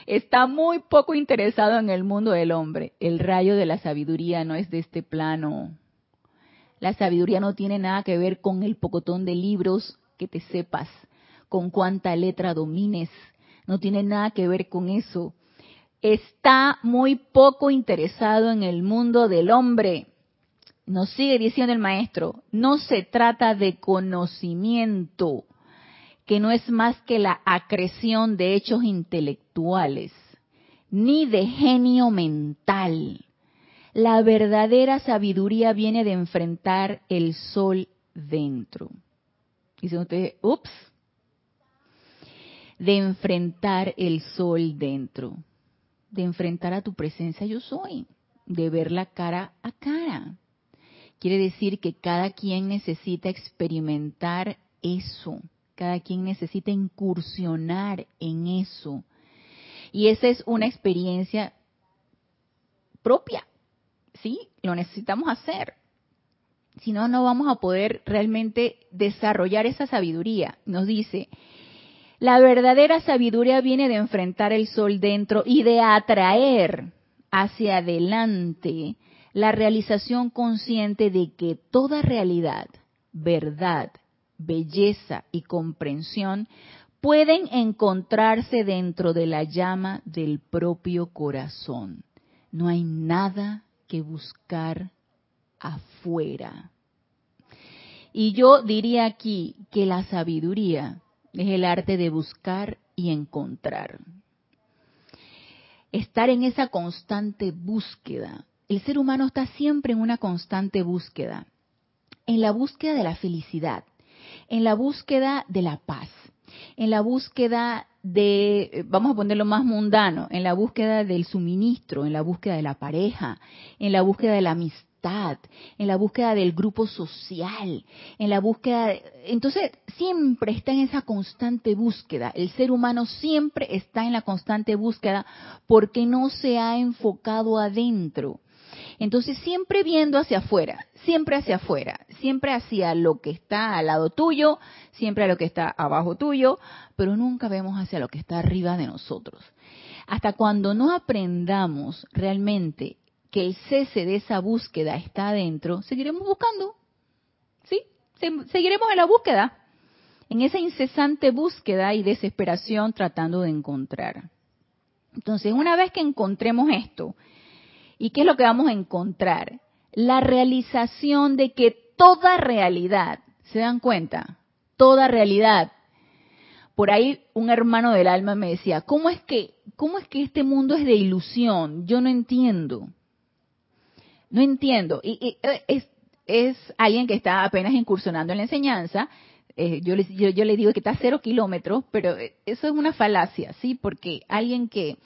Está muy poco interesado en el mundo del hombre. El rayo de la sabiduría no es de este plano la sabiduría no tiene nada que ver con el pocotón de libros que te sepas, con cuánta letra domines. No tiene nada que ver con eso. Está muy poco interesado en el mundo del hombre. Nos sigue diciendo el maestro, no se trata de conocimiento, que no es más que la acreción de hechos intelectuales, ni de genio mental la verdadera sabiduría viene de enfrentar el sol dentro. Dicen ustedes, ups, de enfrentar el sol dentro, de enfrentar a tu presencia yo soy, de verla cara a cara. Quiere decir que cada quien necesita experimentar eso, cada quien necesita incursionar en eso. Y esa es una experiencia propia, sí, lo necesitamos hacer. Si no, no vamos a poder realmente desarrollar esa sabiduría. Nos dice, la verdadera sabiduría viene de enfrentar el sol dentro y de atraer hacia adelante la realización consciente de que toda realidad, verdad, belleza y comprensión pueden encontrarse dentro de la llama del propio corazón. No hay nada que buscar afuera. Y yo diría aquí que la sabiduría es el arte de buscar y encontrar. Estar en esa constante búsqueda. El ser humano está siempre en una constante búsqueda. en la búsqueda de la felicidad, en la búsqueda de la paz, en la búsqueda de, vamos a ponerlo más mundano, en la búsqueda del suministro, en la búsqueda de la pareja, en la búsqueda de la amistad, en la búsqueda del grupo social, en la búsqueda, entonces siempre está en esa constante búsqueda. El ser humano siempre está en la constante búsqueda porque no se ha enfocado adentro. Entonces siempre viendo hacia afuera, siempre hacia afuera, siempre hacia lo que está al lado tuyo, siempre a lo que está abajo tuyo, pero nunca vemos hacia lo que está arriba de nosotros. Hasta cuando no aprendamos realmente que el cese de esa búsqueda está adentro, seguiremos buscando. ¿Sí? Seguiremos en la búsqueda, en esa incesante búsqueda y desesperación tratando de encontrar. Entonces, una vez que encontremos esto, ¿Y qué es lo que vamos a encontrar? La realización de que toda realidad, ¿se dan cuenta? Toda realidad. Por ahí un hermano del alma me decía, ¿cómo es que, cómo es que este mundo es de ilusión? Yo no entiendo. No entiendo. Y, eh, es, alguien que está apenas incursionando en la enseñanza. Eh, yo, le, yo le digo que está a cero kilómetros, pero eh, eso es una falacia, ¿sí? Porque alguien que,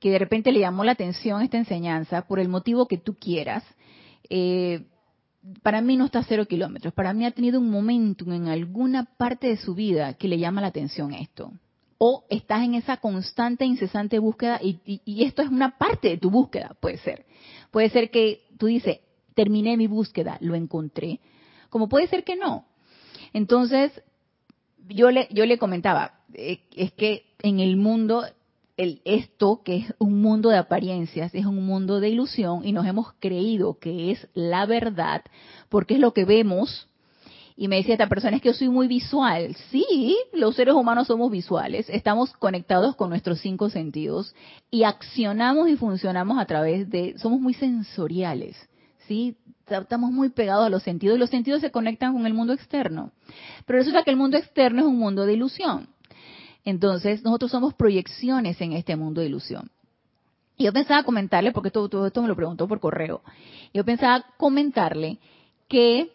que de repente le llamó la atención esta enseñanza, por el motivo que tú quieras, eh, para mí no está a cero kilómetros, para mí ha tenido un momento en alguna parte de su vida que le llama la atención esto. O estás en esa constante, incesante búsqueda y, y esto es una parte de tu búsqueda, puede ser. Puede ser que tú dices, terminé mi búsqueda, lo encontré, como puede ser que no. Entonces, yo le, yo le comentaba, eh, es que en el mundo esto, que es un mundo de apariencias, es un mundo de ilusión y nos hemos creído que es la verdad porque es lo que vemos. Y me decía esta persona, es que yo soy muy visual. Sí, los seres humanos somos visuales, estamos conectados con nuestros cinco sentidos y accionamos y funcionamos a través de, somos muy sensoriales. ¿sí? Estamos muy pegados a los sentidos y los sentidos se conectan con el mundo externo. Pero resulta que el mundo externo es un mundo de ilusión. Entonces, nosotros somos proyecciones en este mundo de ilusión. Y yo pensaba comentarle, porque todo, esto me lo preguntó por correo, yo pensaba comentarle que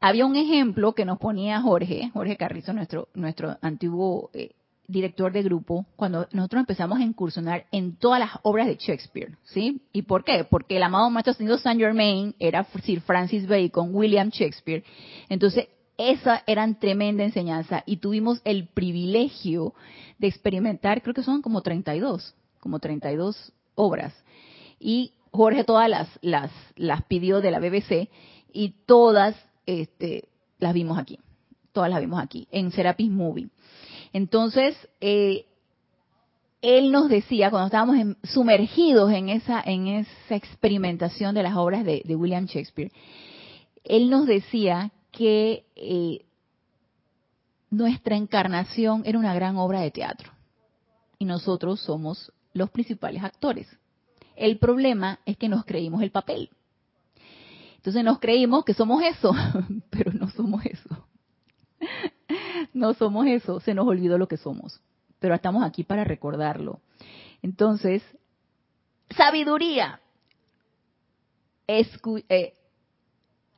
había un ejemplo que nos ponía Jorge, Jorge Carrizo, nuestro, nuestro antiguo eh, director de grupo, cuando nosotros empezamos a incursionar en todas las obras de Shakespeare, ¿sí? ¿Y por qué? Porque el amado maestro ascendido Saint Germain era Sir Francis Bacon, William Shakespeare. Entonces, esa eran tremenda enseñanza y tuvimos el privilegio de experimentar, creo que son como 32, como 32 obras. Y Jorge todas las, las, las pidió de la BBC y todas este, las vimos aquí. Todas las vimos aquí, en Serapis Movie. Entonces, eh, él nos decía, cuando estábamos sumergidos en esa, en esa experimentación de las obras de, de William Shakespeare, él nos decía que eh, nuestra encarnación era una gran obra de teatro y nosotros somos los principales actores. El problema es que nos creímos el papel. Entonces nos creímos que somos eso, pero no somos eso. No somos eso, se nos olvidó lo que somos, pero estamos aquí para recordarlo. Entonces, sabiduría. Eh,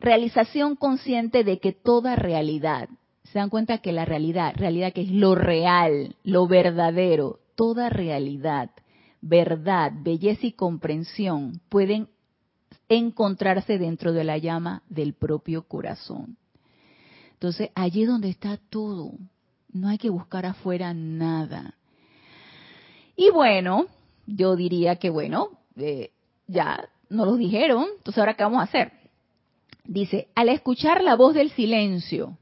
realización consciente de que toda realidad, se dan cuenta que la realidad, realidad que es lo real, lo verdadero, toda realidad, verdad, belleza y comprensión pueden encontrarse dentro de la llama del propio corazón. Entonces, allí es donde está todo. No hay que buscar afuera nada. Y bueno, yo diría que bueno, eh, ya nos lo dijeron, entonces ahora qué vamos a hacer? Dice, al escuchar la voz del silencio,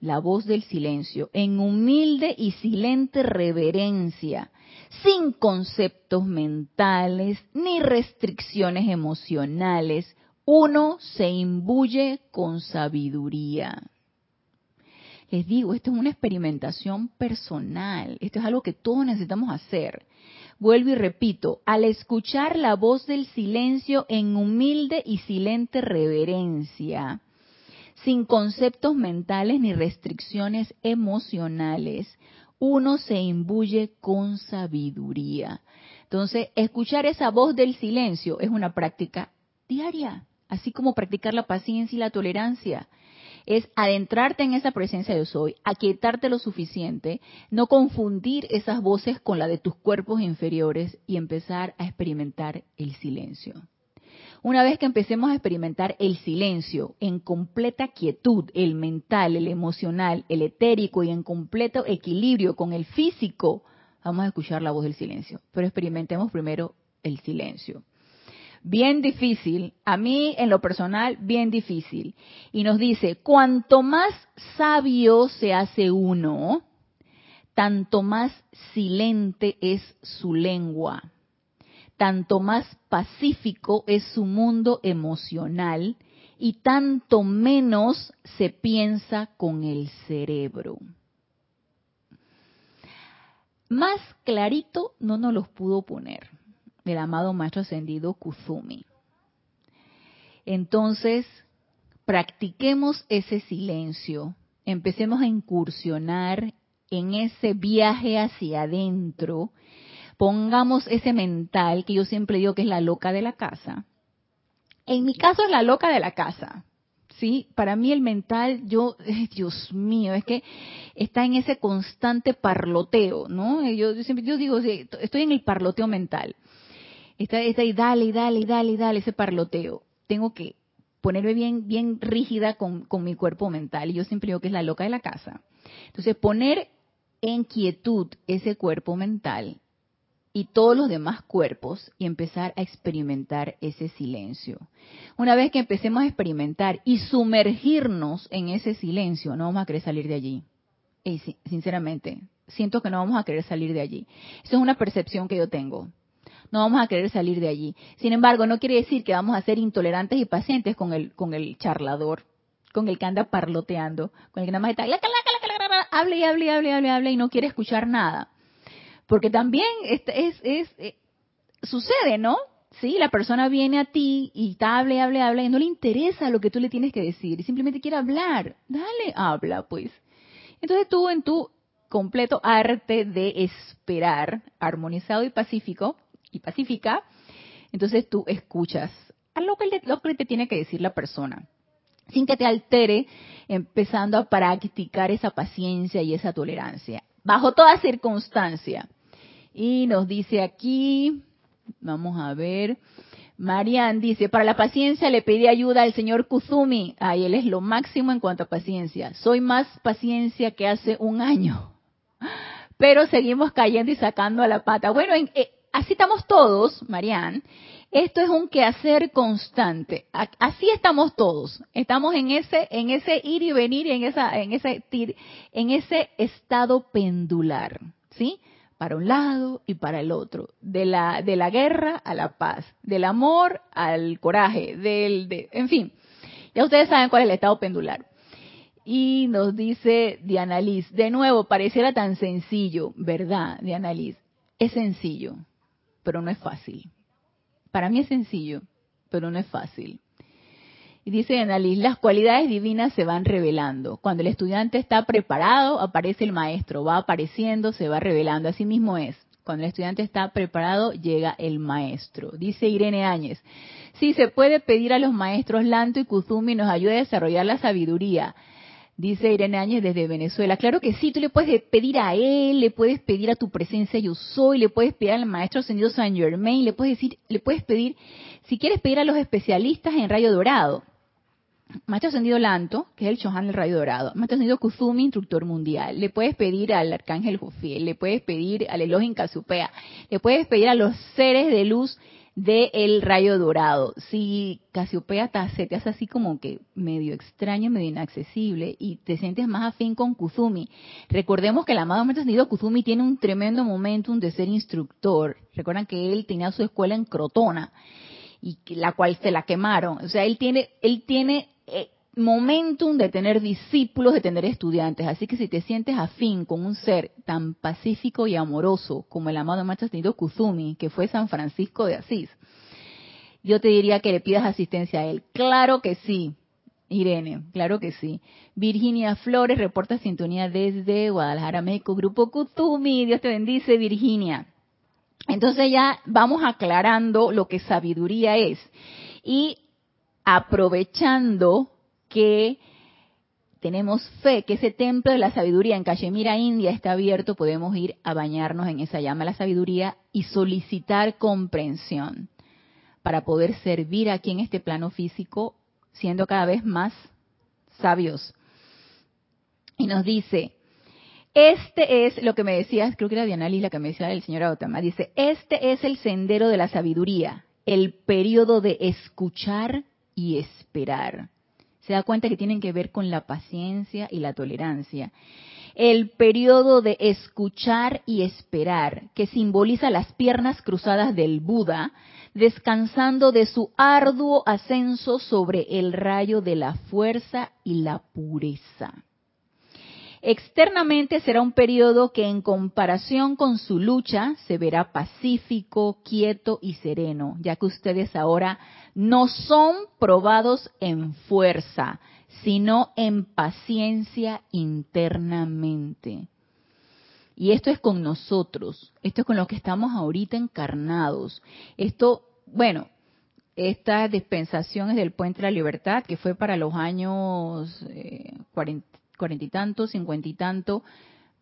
la voz del silencio, en humilde y silente reverencia, sin conceptos mentales ni restricciones emocionales, uno se imbuye con sabiduría. Les digo, esto es una experimentación personal, esto es algo que todos necesitamos hacer. Vuelvo y repito, al escuchar la voz del silencio en humilde y silente reverencia, sin conceptos mentales ni restricciones emocionales, uno se imbuye con sabiduría. Entonces, escuchar esa voz del silencio es una práctica diaria, así como practicar la paciencia y la tolerancia. Es adentrarte en esa presencia de soy, aquietarte lo suficiente, no confundir esas voces con la de tus cuerpos inferiores y empezar a experimentar el silencio. Una vez que empecemos a experimentar el silencio en completa quietud, el mental, el emocional, el etérico y en completo equilibrio con el físico, vamos a escuchar la voz del silencio. Pero experimentemos primero el silencio. Bien difícil, a mí en lo personal, bien difícil. Y nos dice, cuanto más sabio se hace uno, tanto más silente es su lengua tanto más pacífico es su mundo emocional y tanto menos se piensa con el cerebro. Más clarito no nos los pudo poner el amado Maestro Ascendido Kuzumi. Entonces, practiquemos ese silencio, empecemos a incursionar en ese viaje hacia adentro pongamos ese mental, que yo siempre digo que es la loca de la casa. En mi caso es la loca de la casa. ¿sí? Para mí el mental, yo, Dios mío, es que está en ese constante parloteo, ¿no? Yo, siempre yo digo, estoy en el parloteo mental. Está, está ahí, dale, dale, dale, dale, ese parloteo. Tengo que ponerme bien, bien rígida con, con mi cuerpo mental. Y yo siempre digo que es la loca de la casa. Entonces, poner en quietud ese cuerpo mental y todos los demás cuerpos y empezar a experimentar ese silencio. Una vez que empecemos a experimentar y sumergirnos en ese silencio, no vamos a querer salir de allí. Y sinceramente, siento que no vamos a querer salir de allí. Eso es una percepción que yo tengo. No vamos a querer salir de allí. Sin embargo, no quiere decir que vamos a ser intolerantes y pacientes con el, con el charlador, con el que anda parloteando, con el que nada más está, hable y hable y hable y hable, hable y no quiere escuchar nada porque también es, es, eh, sucede, ¿no? Sí, la persona viene a ti y te habla y habla y no le interesa lo que tú le tienes que decir y simplemente quiere hablar. Dale, habla, pues. Entonces tú en tu completo arte de esperar, armonizado y pacífico, y pacífica, entonces tú escuchas a lo que, lo que te tiene que decir la persona, sin que te altere, empezando a practicar esa paciencia y esa tolerancia, bajo toda circunstancia. Y nos dice aquí, vamos a ver, Marian dice, para la paciencia le pedí ayuda al señor Kuzumi. Ay, él es lo máximo en cuanto a paciencia. Soy más paciencia que hace un año. Pero seguimos cayendo y sacando a la pata. Bueno, eh, así estamos todos, Marian. Esto es un quehacer constante. Así estamos todos. Estamos en ese, en ese ir y venir, en esa, en ese, en ese estado pendular, ¿sí? para un lado y para el otro, de la, de la guerra a la paz, del amor al coraje, del, de, en fin, ya ustedes saben cuál es el estado pendular. Y nos dice Diana Liz, de nuevo, pareciera tan sencillo, ¿verdad, Diana Liz? Es sencillo, pero no es fácil. Para mí es sencillo, pero no es fácil. Y dice Annalise, las cualidades divinas se van revelando. Cuando el estudiante está preparado, aparece el maestro, va apareciendo, se va revelando. Así mismo es. Cuando el estudiante está preparado, llega el maestro. Dice Irene Áñez, sí, se puede pedir a los maestros Lanto y Kuzumi nos ayude a desarrollar la sabiduría. Dice Irene Áñez desde Venezuela. Claro que sí, tú le puedes pedir a él, le puedes pedir a tu presencia yo soy, le puedes pedir al maestro ascendido San Germain, le puedes decir, le puedes pedir, si quieres pedir a los especialistas en rayo dorado. Maestro Ascendido Lanto, que es el Chohan del Rayo Dorado. Maestro Ascendido Kuzumi, instructor mundial. Le puedes pedir al Arcángel Jofiel, le puedes pedir al Elohim Casupea, le puedes pedir a los seres de luz del rayo dorado. Si Casiopea se te hace así como que medio extraño, medio inaccesible y te sientes más afín con Kuzumi, recordemos que el amado Maestro Ascendido Kuzumi tiene un tremendo momentum de ser instructor. Recuerdan que él tenía su escuela en Crotona y la cual se la quemaron. O sea, él tiene, él tiene eh, momentum de tener discípulos, de tener estudiantes. Así que si te sientes afín con un ser tan pacífico y amoroso como el amado Maestro Ascendido Kuzumi, que fue San Francisco de Asís, yo te diría que le pidas asistencia a él. Claro que sí, Irene, claro que sí. Virginia Flores reporta sintonía desde Guadalajara, México, Grupo Kuzumi. Dios te bendice, Virginia. Entonces ya vamos aclarando lo que sabiduría es. Y aprovechando que tenemos fe que ese templo de la sabiduría en Cachemira, India, está abierto, podemos ir a bañarnos en esa llama de la sabiduría y solicitar comprensión para poder servir aquí en este plano físico, siendo cada vez más sabios. Y nos dice, este es lo que me decías, creo que era Diana la que me decía el señor Autama, dice, este es el sendero de la sabiduría, el periodo de escuchar y esperar. Se da cuenta que tienen que ver con la paciencia y la tolerancia. El periodo de escuchar y esperar, que simboliza las piernas cruzadas del Buda, descansando de su arduo ascenso sobre el rayo de la fuerza y la pureza. Externamente será un periodo que en comparación con su lucha se verá pacífico, quieto y sereno, ya que ustedes ahora no son probados en fuerza, sino en paciencia internamente. Y esto es con nosotros, esto es con los que estamos ahorita encarnados. Esto, bueno, esta dispensación es del Puente de la Libertad, que fue para los años eh, 40, cuarenta y tanto, cincuenta y tanto,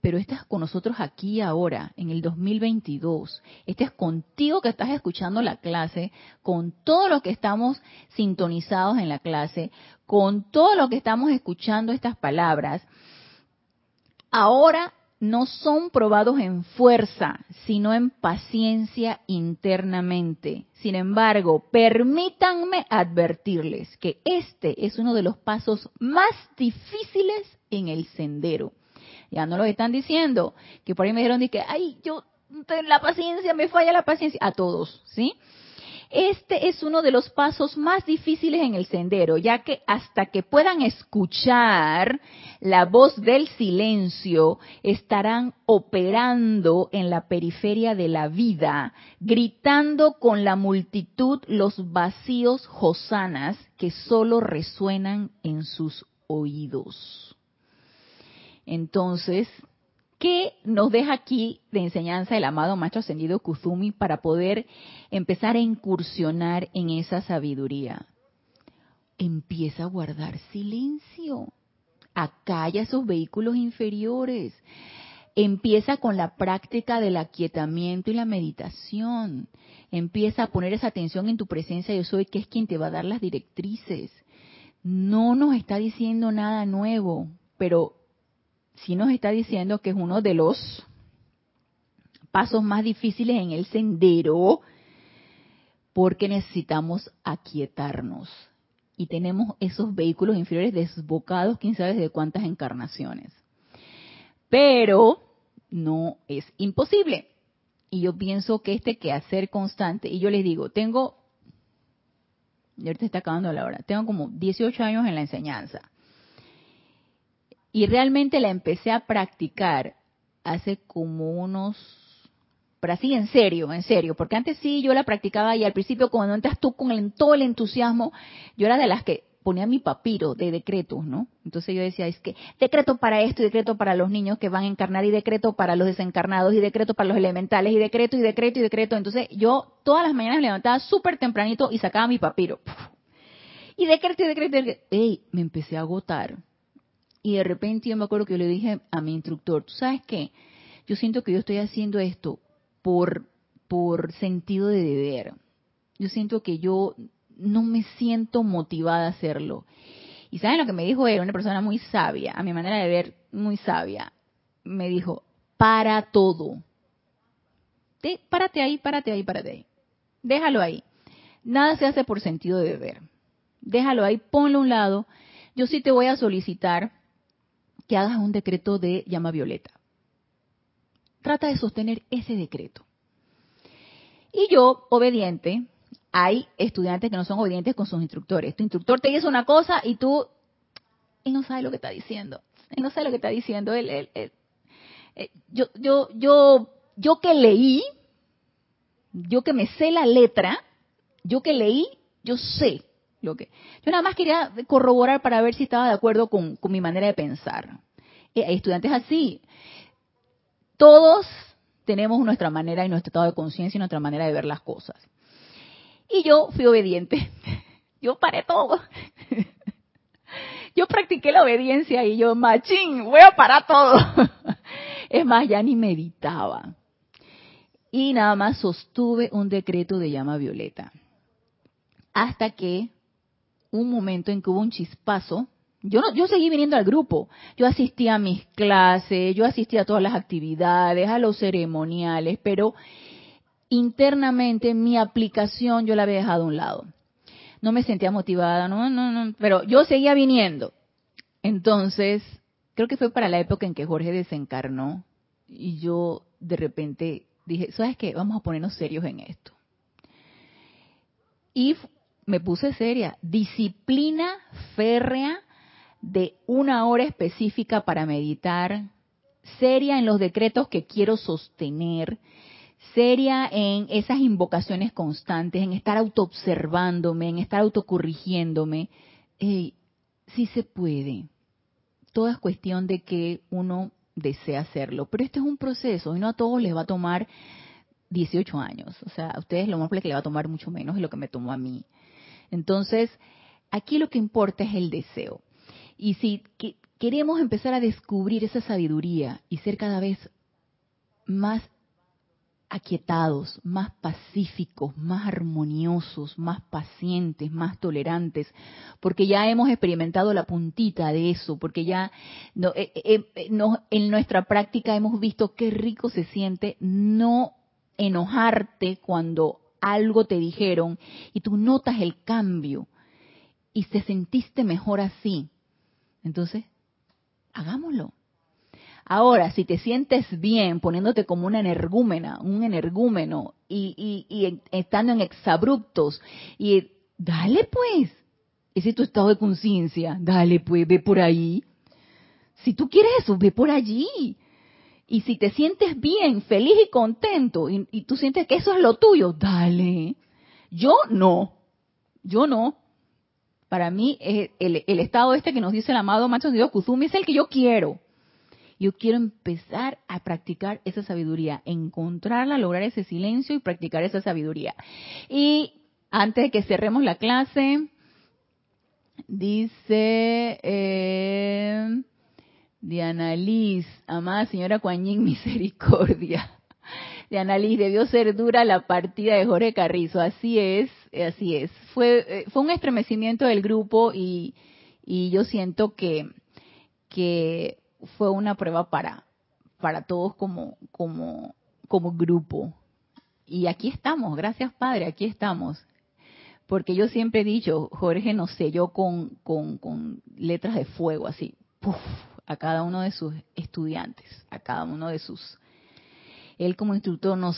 pero estás con nosotros aquí ahora, en el 2022. Este es contigo que estás escuchando la clase, con todos los que estamos sintonizados en la clase, con todos los que estamos escuchando estas palabras. Ahora no son probados en fuerza, sino en paciencia internamente. Sin embargo, permítanme advertirles que este es uno de los pasos más difíciles en el sendero. Ya no lo están diciendo, que por ahí me dijeron que, ay, yo, la paciencia, me falla la paciencia, a todos, ¿sí? Este es uno de los pasos más difíciles en el sendero, ya que hasta que puedan escuchar la voz del silencio, estarán operando en la periferia de la vida, gritando con la multitud los vacíos josanas que solo resuenan en sus oídos. Entonces, ¿qué nos deja aquí de enseñanza el amado macho ascendido Kuzumi para poder empezar a incursionar en esa sabiduría? Empieza a guardar silencio. Acalla esos vehículos inferiores. Empieza con la práctica del aquietamiento y la meditación. Empieza a poner esa atención en tu presencia yo soy, que es quien te va a dar las directrices. No nos está diciendo nada nuevo, pero sí nos está diciendo que es uno de los pasos más difíciles en el sendero porque necesitamos aquietarnos y tenemos esos vehículos inferiores desbocados, quién sabe de cuántas encarnaciones. Pero no es imposible. Y yo pienso que este quehacer constante, y yo les digo, tengo, y ahorita está acabando la hora, tengo como 18 años en la enseñanza. Y realmente la empecé a practicar hace como unos, pero así en serio, en serio, porque antes sí yo la practicaba y al principio cuando entras tú con todo el entusiasmo, yo era de las que ponía mi papiro de decretos, ¿no? Entonces yo decía, es que decreto para esto y decreto para los niños que van a encarnar y decreto para los desencarnados y decreto para los elementales y decreto y decreto y decreto. Entonces yo todas las mañanas me levantaba súper tempranito y sacaba mi papiro. Y decreto y decreto y decreto. ¡Ey! Me empecé a agotar y de repente yo me acuerdo que yo le dije a mi instructor, ¿tú sabes qué? Yo siento que yo estoy haciendo esto por, por sentido de deber. Yo siento que yo no me siento motivada a hacerlo. Y ¿saben lo que me dijo él? Una persona muy sabia, a mi manera de ver, muy sabia. Me dijo, para todo. párate ahí, párate ahí, párate ahí. Déjalo ahí. Nada se hace por sentido de deber. Déjalo ahí, ponlo a un lado. Yo sí te voy a solicitar que hagas un decreto de llama violeta. Trata de sostener ese decreto. Y yo, obediente, hay estudiantes que no son obedientes con sus instructores. Tu instructor te dice una cosa y tú, él no sabe lo que está diciendo. Él no sabe lo que está diciendo. Él, él, eh, yo, yo, yo, yo que leí, yo que me sé la letra, yo que leí, yo sé lo que. Yo nada más quería corroborar para ver si estaba de acuerdo con, mi manera de pensar. Eh, hay estudiantes así. Todos tenemos nuestra manera y nuestro estado de conciencia y nuestra manera de ver las cosas. Y yo fui obediente. Yo paré todo. yo practiqué la obediencia y yo, machín, voy a parar todo. es más, ya ni meditaba. Y nada más sostuve un decreto de llama violeta. Hasta que un momento en que hubo un chispazo, yo no, yo seguí viniendo al grupo. Yo asistía a mis clases, yo asistía a todas las actividades, a los ceremoniales, pero internamente mi aplicación yo la había dejado a un lado. No me sentía motivada, no, no, no, pero yo seguía viniendo. Entonces, creo que fue para la época en que Jorge desencarnó y yo de repente dije, ¿sabes qué? Vamos a ponernos serios en esto. Y me puse seria, disciplina férrea de una hora específica para meditar, seria en los decretos que quiero sostener, seria en esas invocaciones constantes, en estar autoobservándome, en estar autocorrigiéndome. Hey, sí se puede. Toda es cuestión de que uno desea hacerlo. Pero este es un proceso y no a todos les va a tomar 18 años. O sea, a ustedes lo más probable que le va a tomar mucho menos de lo que me tomó a mí. Entonces, aquí lo que importa es el deseo. Y si queremos empezar a descubrir esa sabiduría y ser cada vez más aquietados, más pacíficos, más armoniosos, más pacientes, más tolerantes, porque ya hemos experimentado la puntita de eso, porque ya eh, eh, eh, en nuestra práctica hemos visto qué rico se siente no enojarte cuando algo te dijeron y tú notas el cambio y te sentiste mejor así. Entonces, hagámoslo. Ahora, si te sientes bien poniéndote como una energúmena, un energúmeno, y, y, estando en exabruptos, y dale pues, ese es tu estado de conciencia, dale pues, ve por ahí. Si tú quieres eso, ve por allí. Y si te sientes bien, feliz y contento, y, tú sientes que eso es lo tuyo, dale. Yo no, yo no. Para mí, el, el, estado este que nos dice el amado Macho Dios Kuzumi es el que yo quiero. Yo quiero empezar a practicar esa sabiduría, encontrarla, lograr ese silencio y practicar esa sabiduría. Y antes de que cerremos la clase, dice eh, Diana Liz, amada señora Kuan misericordia. Diana Liz, debió ser dura la partida de Jorge Carrizo. Así es, así es. Fue, eh, fue un estremecimiento del grupo y, yo siento que, fue una prueba para, todos como, como, como grupo. Y aquí estamos, gracias Padre, aquí estamos. Porque yo siempre he dicho, Jorge nos selló con, con, con letras de fuego, así, a cada uno de sus estudiantes, a cada uno de sus... Él como instructor nos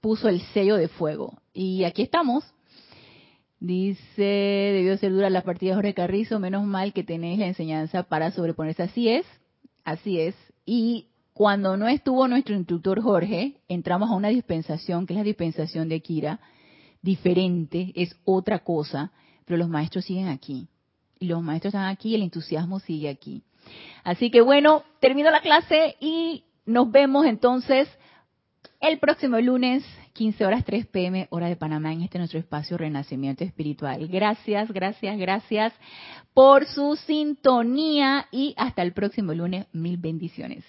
puso el sello de fuego. Y aquí estamos. Dice, debió ser dura la partida de Jorge Carrizo, menos mal que tenéis la enseñanza para sobreponerse. Así es, Así es. Y cuando no estuvo nuestro instructor Jorge, entramos a una dispensación, que es la dispensación de Kira, diferente, es otra cosa, pero los maestros siguen aquí. Y los maestros están aquí el entusiasmo sigue aquí. Así que bueno, termino la clase y nos vemos entonces el próximo lunes 15 horas 3 pm, hora de Panamá, en este nuestro espacio Renacimiento Espiritual. Gracias, gracias, gracias por su sintonía y hasta el próximo lunes. Mil bendiciones.